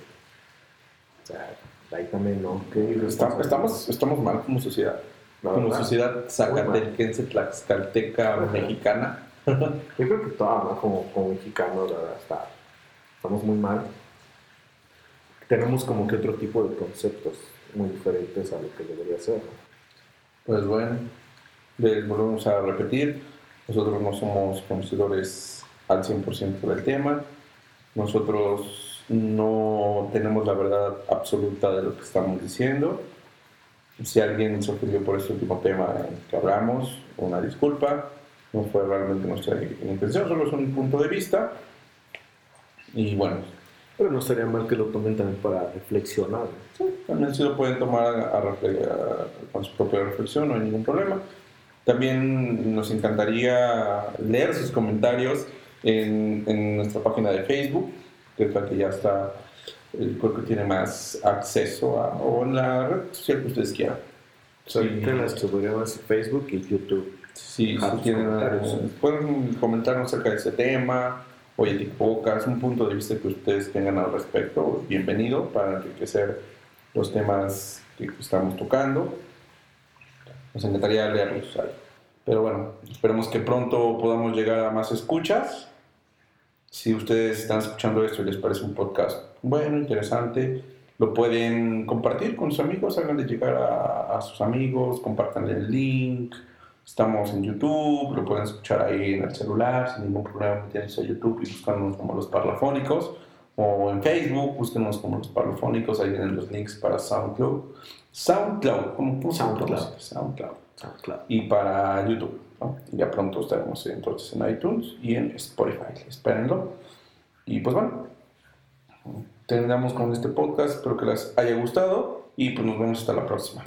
o sea, ahí también, ¿no? Está- estamos, estamos mal como sociedad. La como verdad. sociedad zacatequense, tlaxcalteca, Ajá. mexicana. Yo creo que toda, ¿no? Como, como mexicanos, la verdad, está, estamos muy mal. Tenemos como que otro tipo de conceptos muy diferentes a lo que debería ser. ¿no? Pues bueno, les volvemos a repetir, nosotros no somos conocedores al 100% del tema, nosotros no tenemos la verdad absoluta de lo que estamos diciendo. Si alguien se ofendió por este último tema que hablamos, una disculpa, no fue realmente nuestra intención, solo es un punto de vista. Y bueno, Pero no estaría mal que lo tomen también para reflexionar. ¿no? también se lo pueden tomar a- a a- con su propia reflexión, no hay ningún problema. También nos encantaría leer sus comentarios en, en nuestra página de Facebook, que es la que ya está, eh, creo que tiene más acceso a, o en la red social que ustedes quieran. Sí. Ahorita las subiremos en Facebook y YouTube. Sí, si quieren, pueden comentarnos acerca de ese tema, oye, Tipocas, un punto de vista que ustedes tengan al respecto, bienvenido para enriquecer los temas que estamos tocando. Nos encantaría leerlos ahí. Pero bueno, esperemos que pronto podamos llegar a más escuchas. Si ustedes están escuchando esto y les parece un podcast bueno, interesante, lo pueden compartir con sus amigos, háganle llegar a, sus amigos, compartan el link. Estamos en YouTube, lo pueden escuchar ahí en el celular sin ningún problema. Meterse a YouTube y buscarnos como los parlafónicos. O en Facebook, búsquenos como los parlafónicos, ahí tienen los links para SoundCloud. SoundCloud, ¿cómo, SoundCloud. SoundCloud. SoundCloud. Y para YouTube. Ya pronto estaremos entonces en iTunes y en Spotify. Espérenlo. Y pues bueno, terminamos con este podcast. Espero que les haya gustado y pues nos vemos hasta la próxima.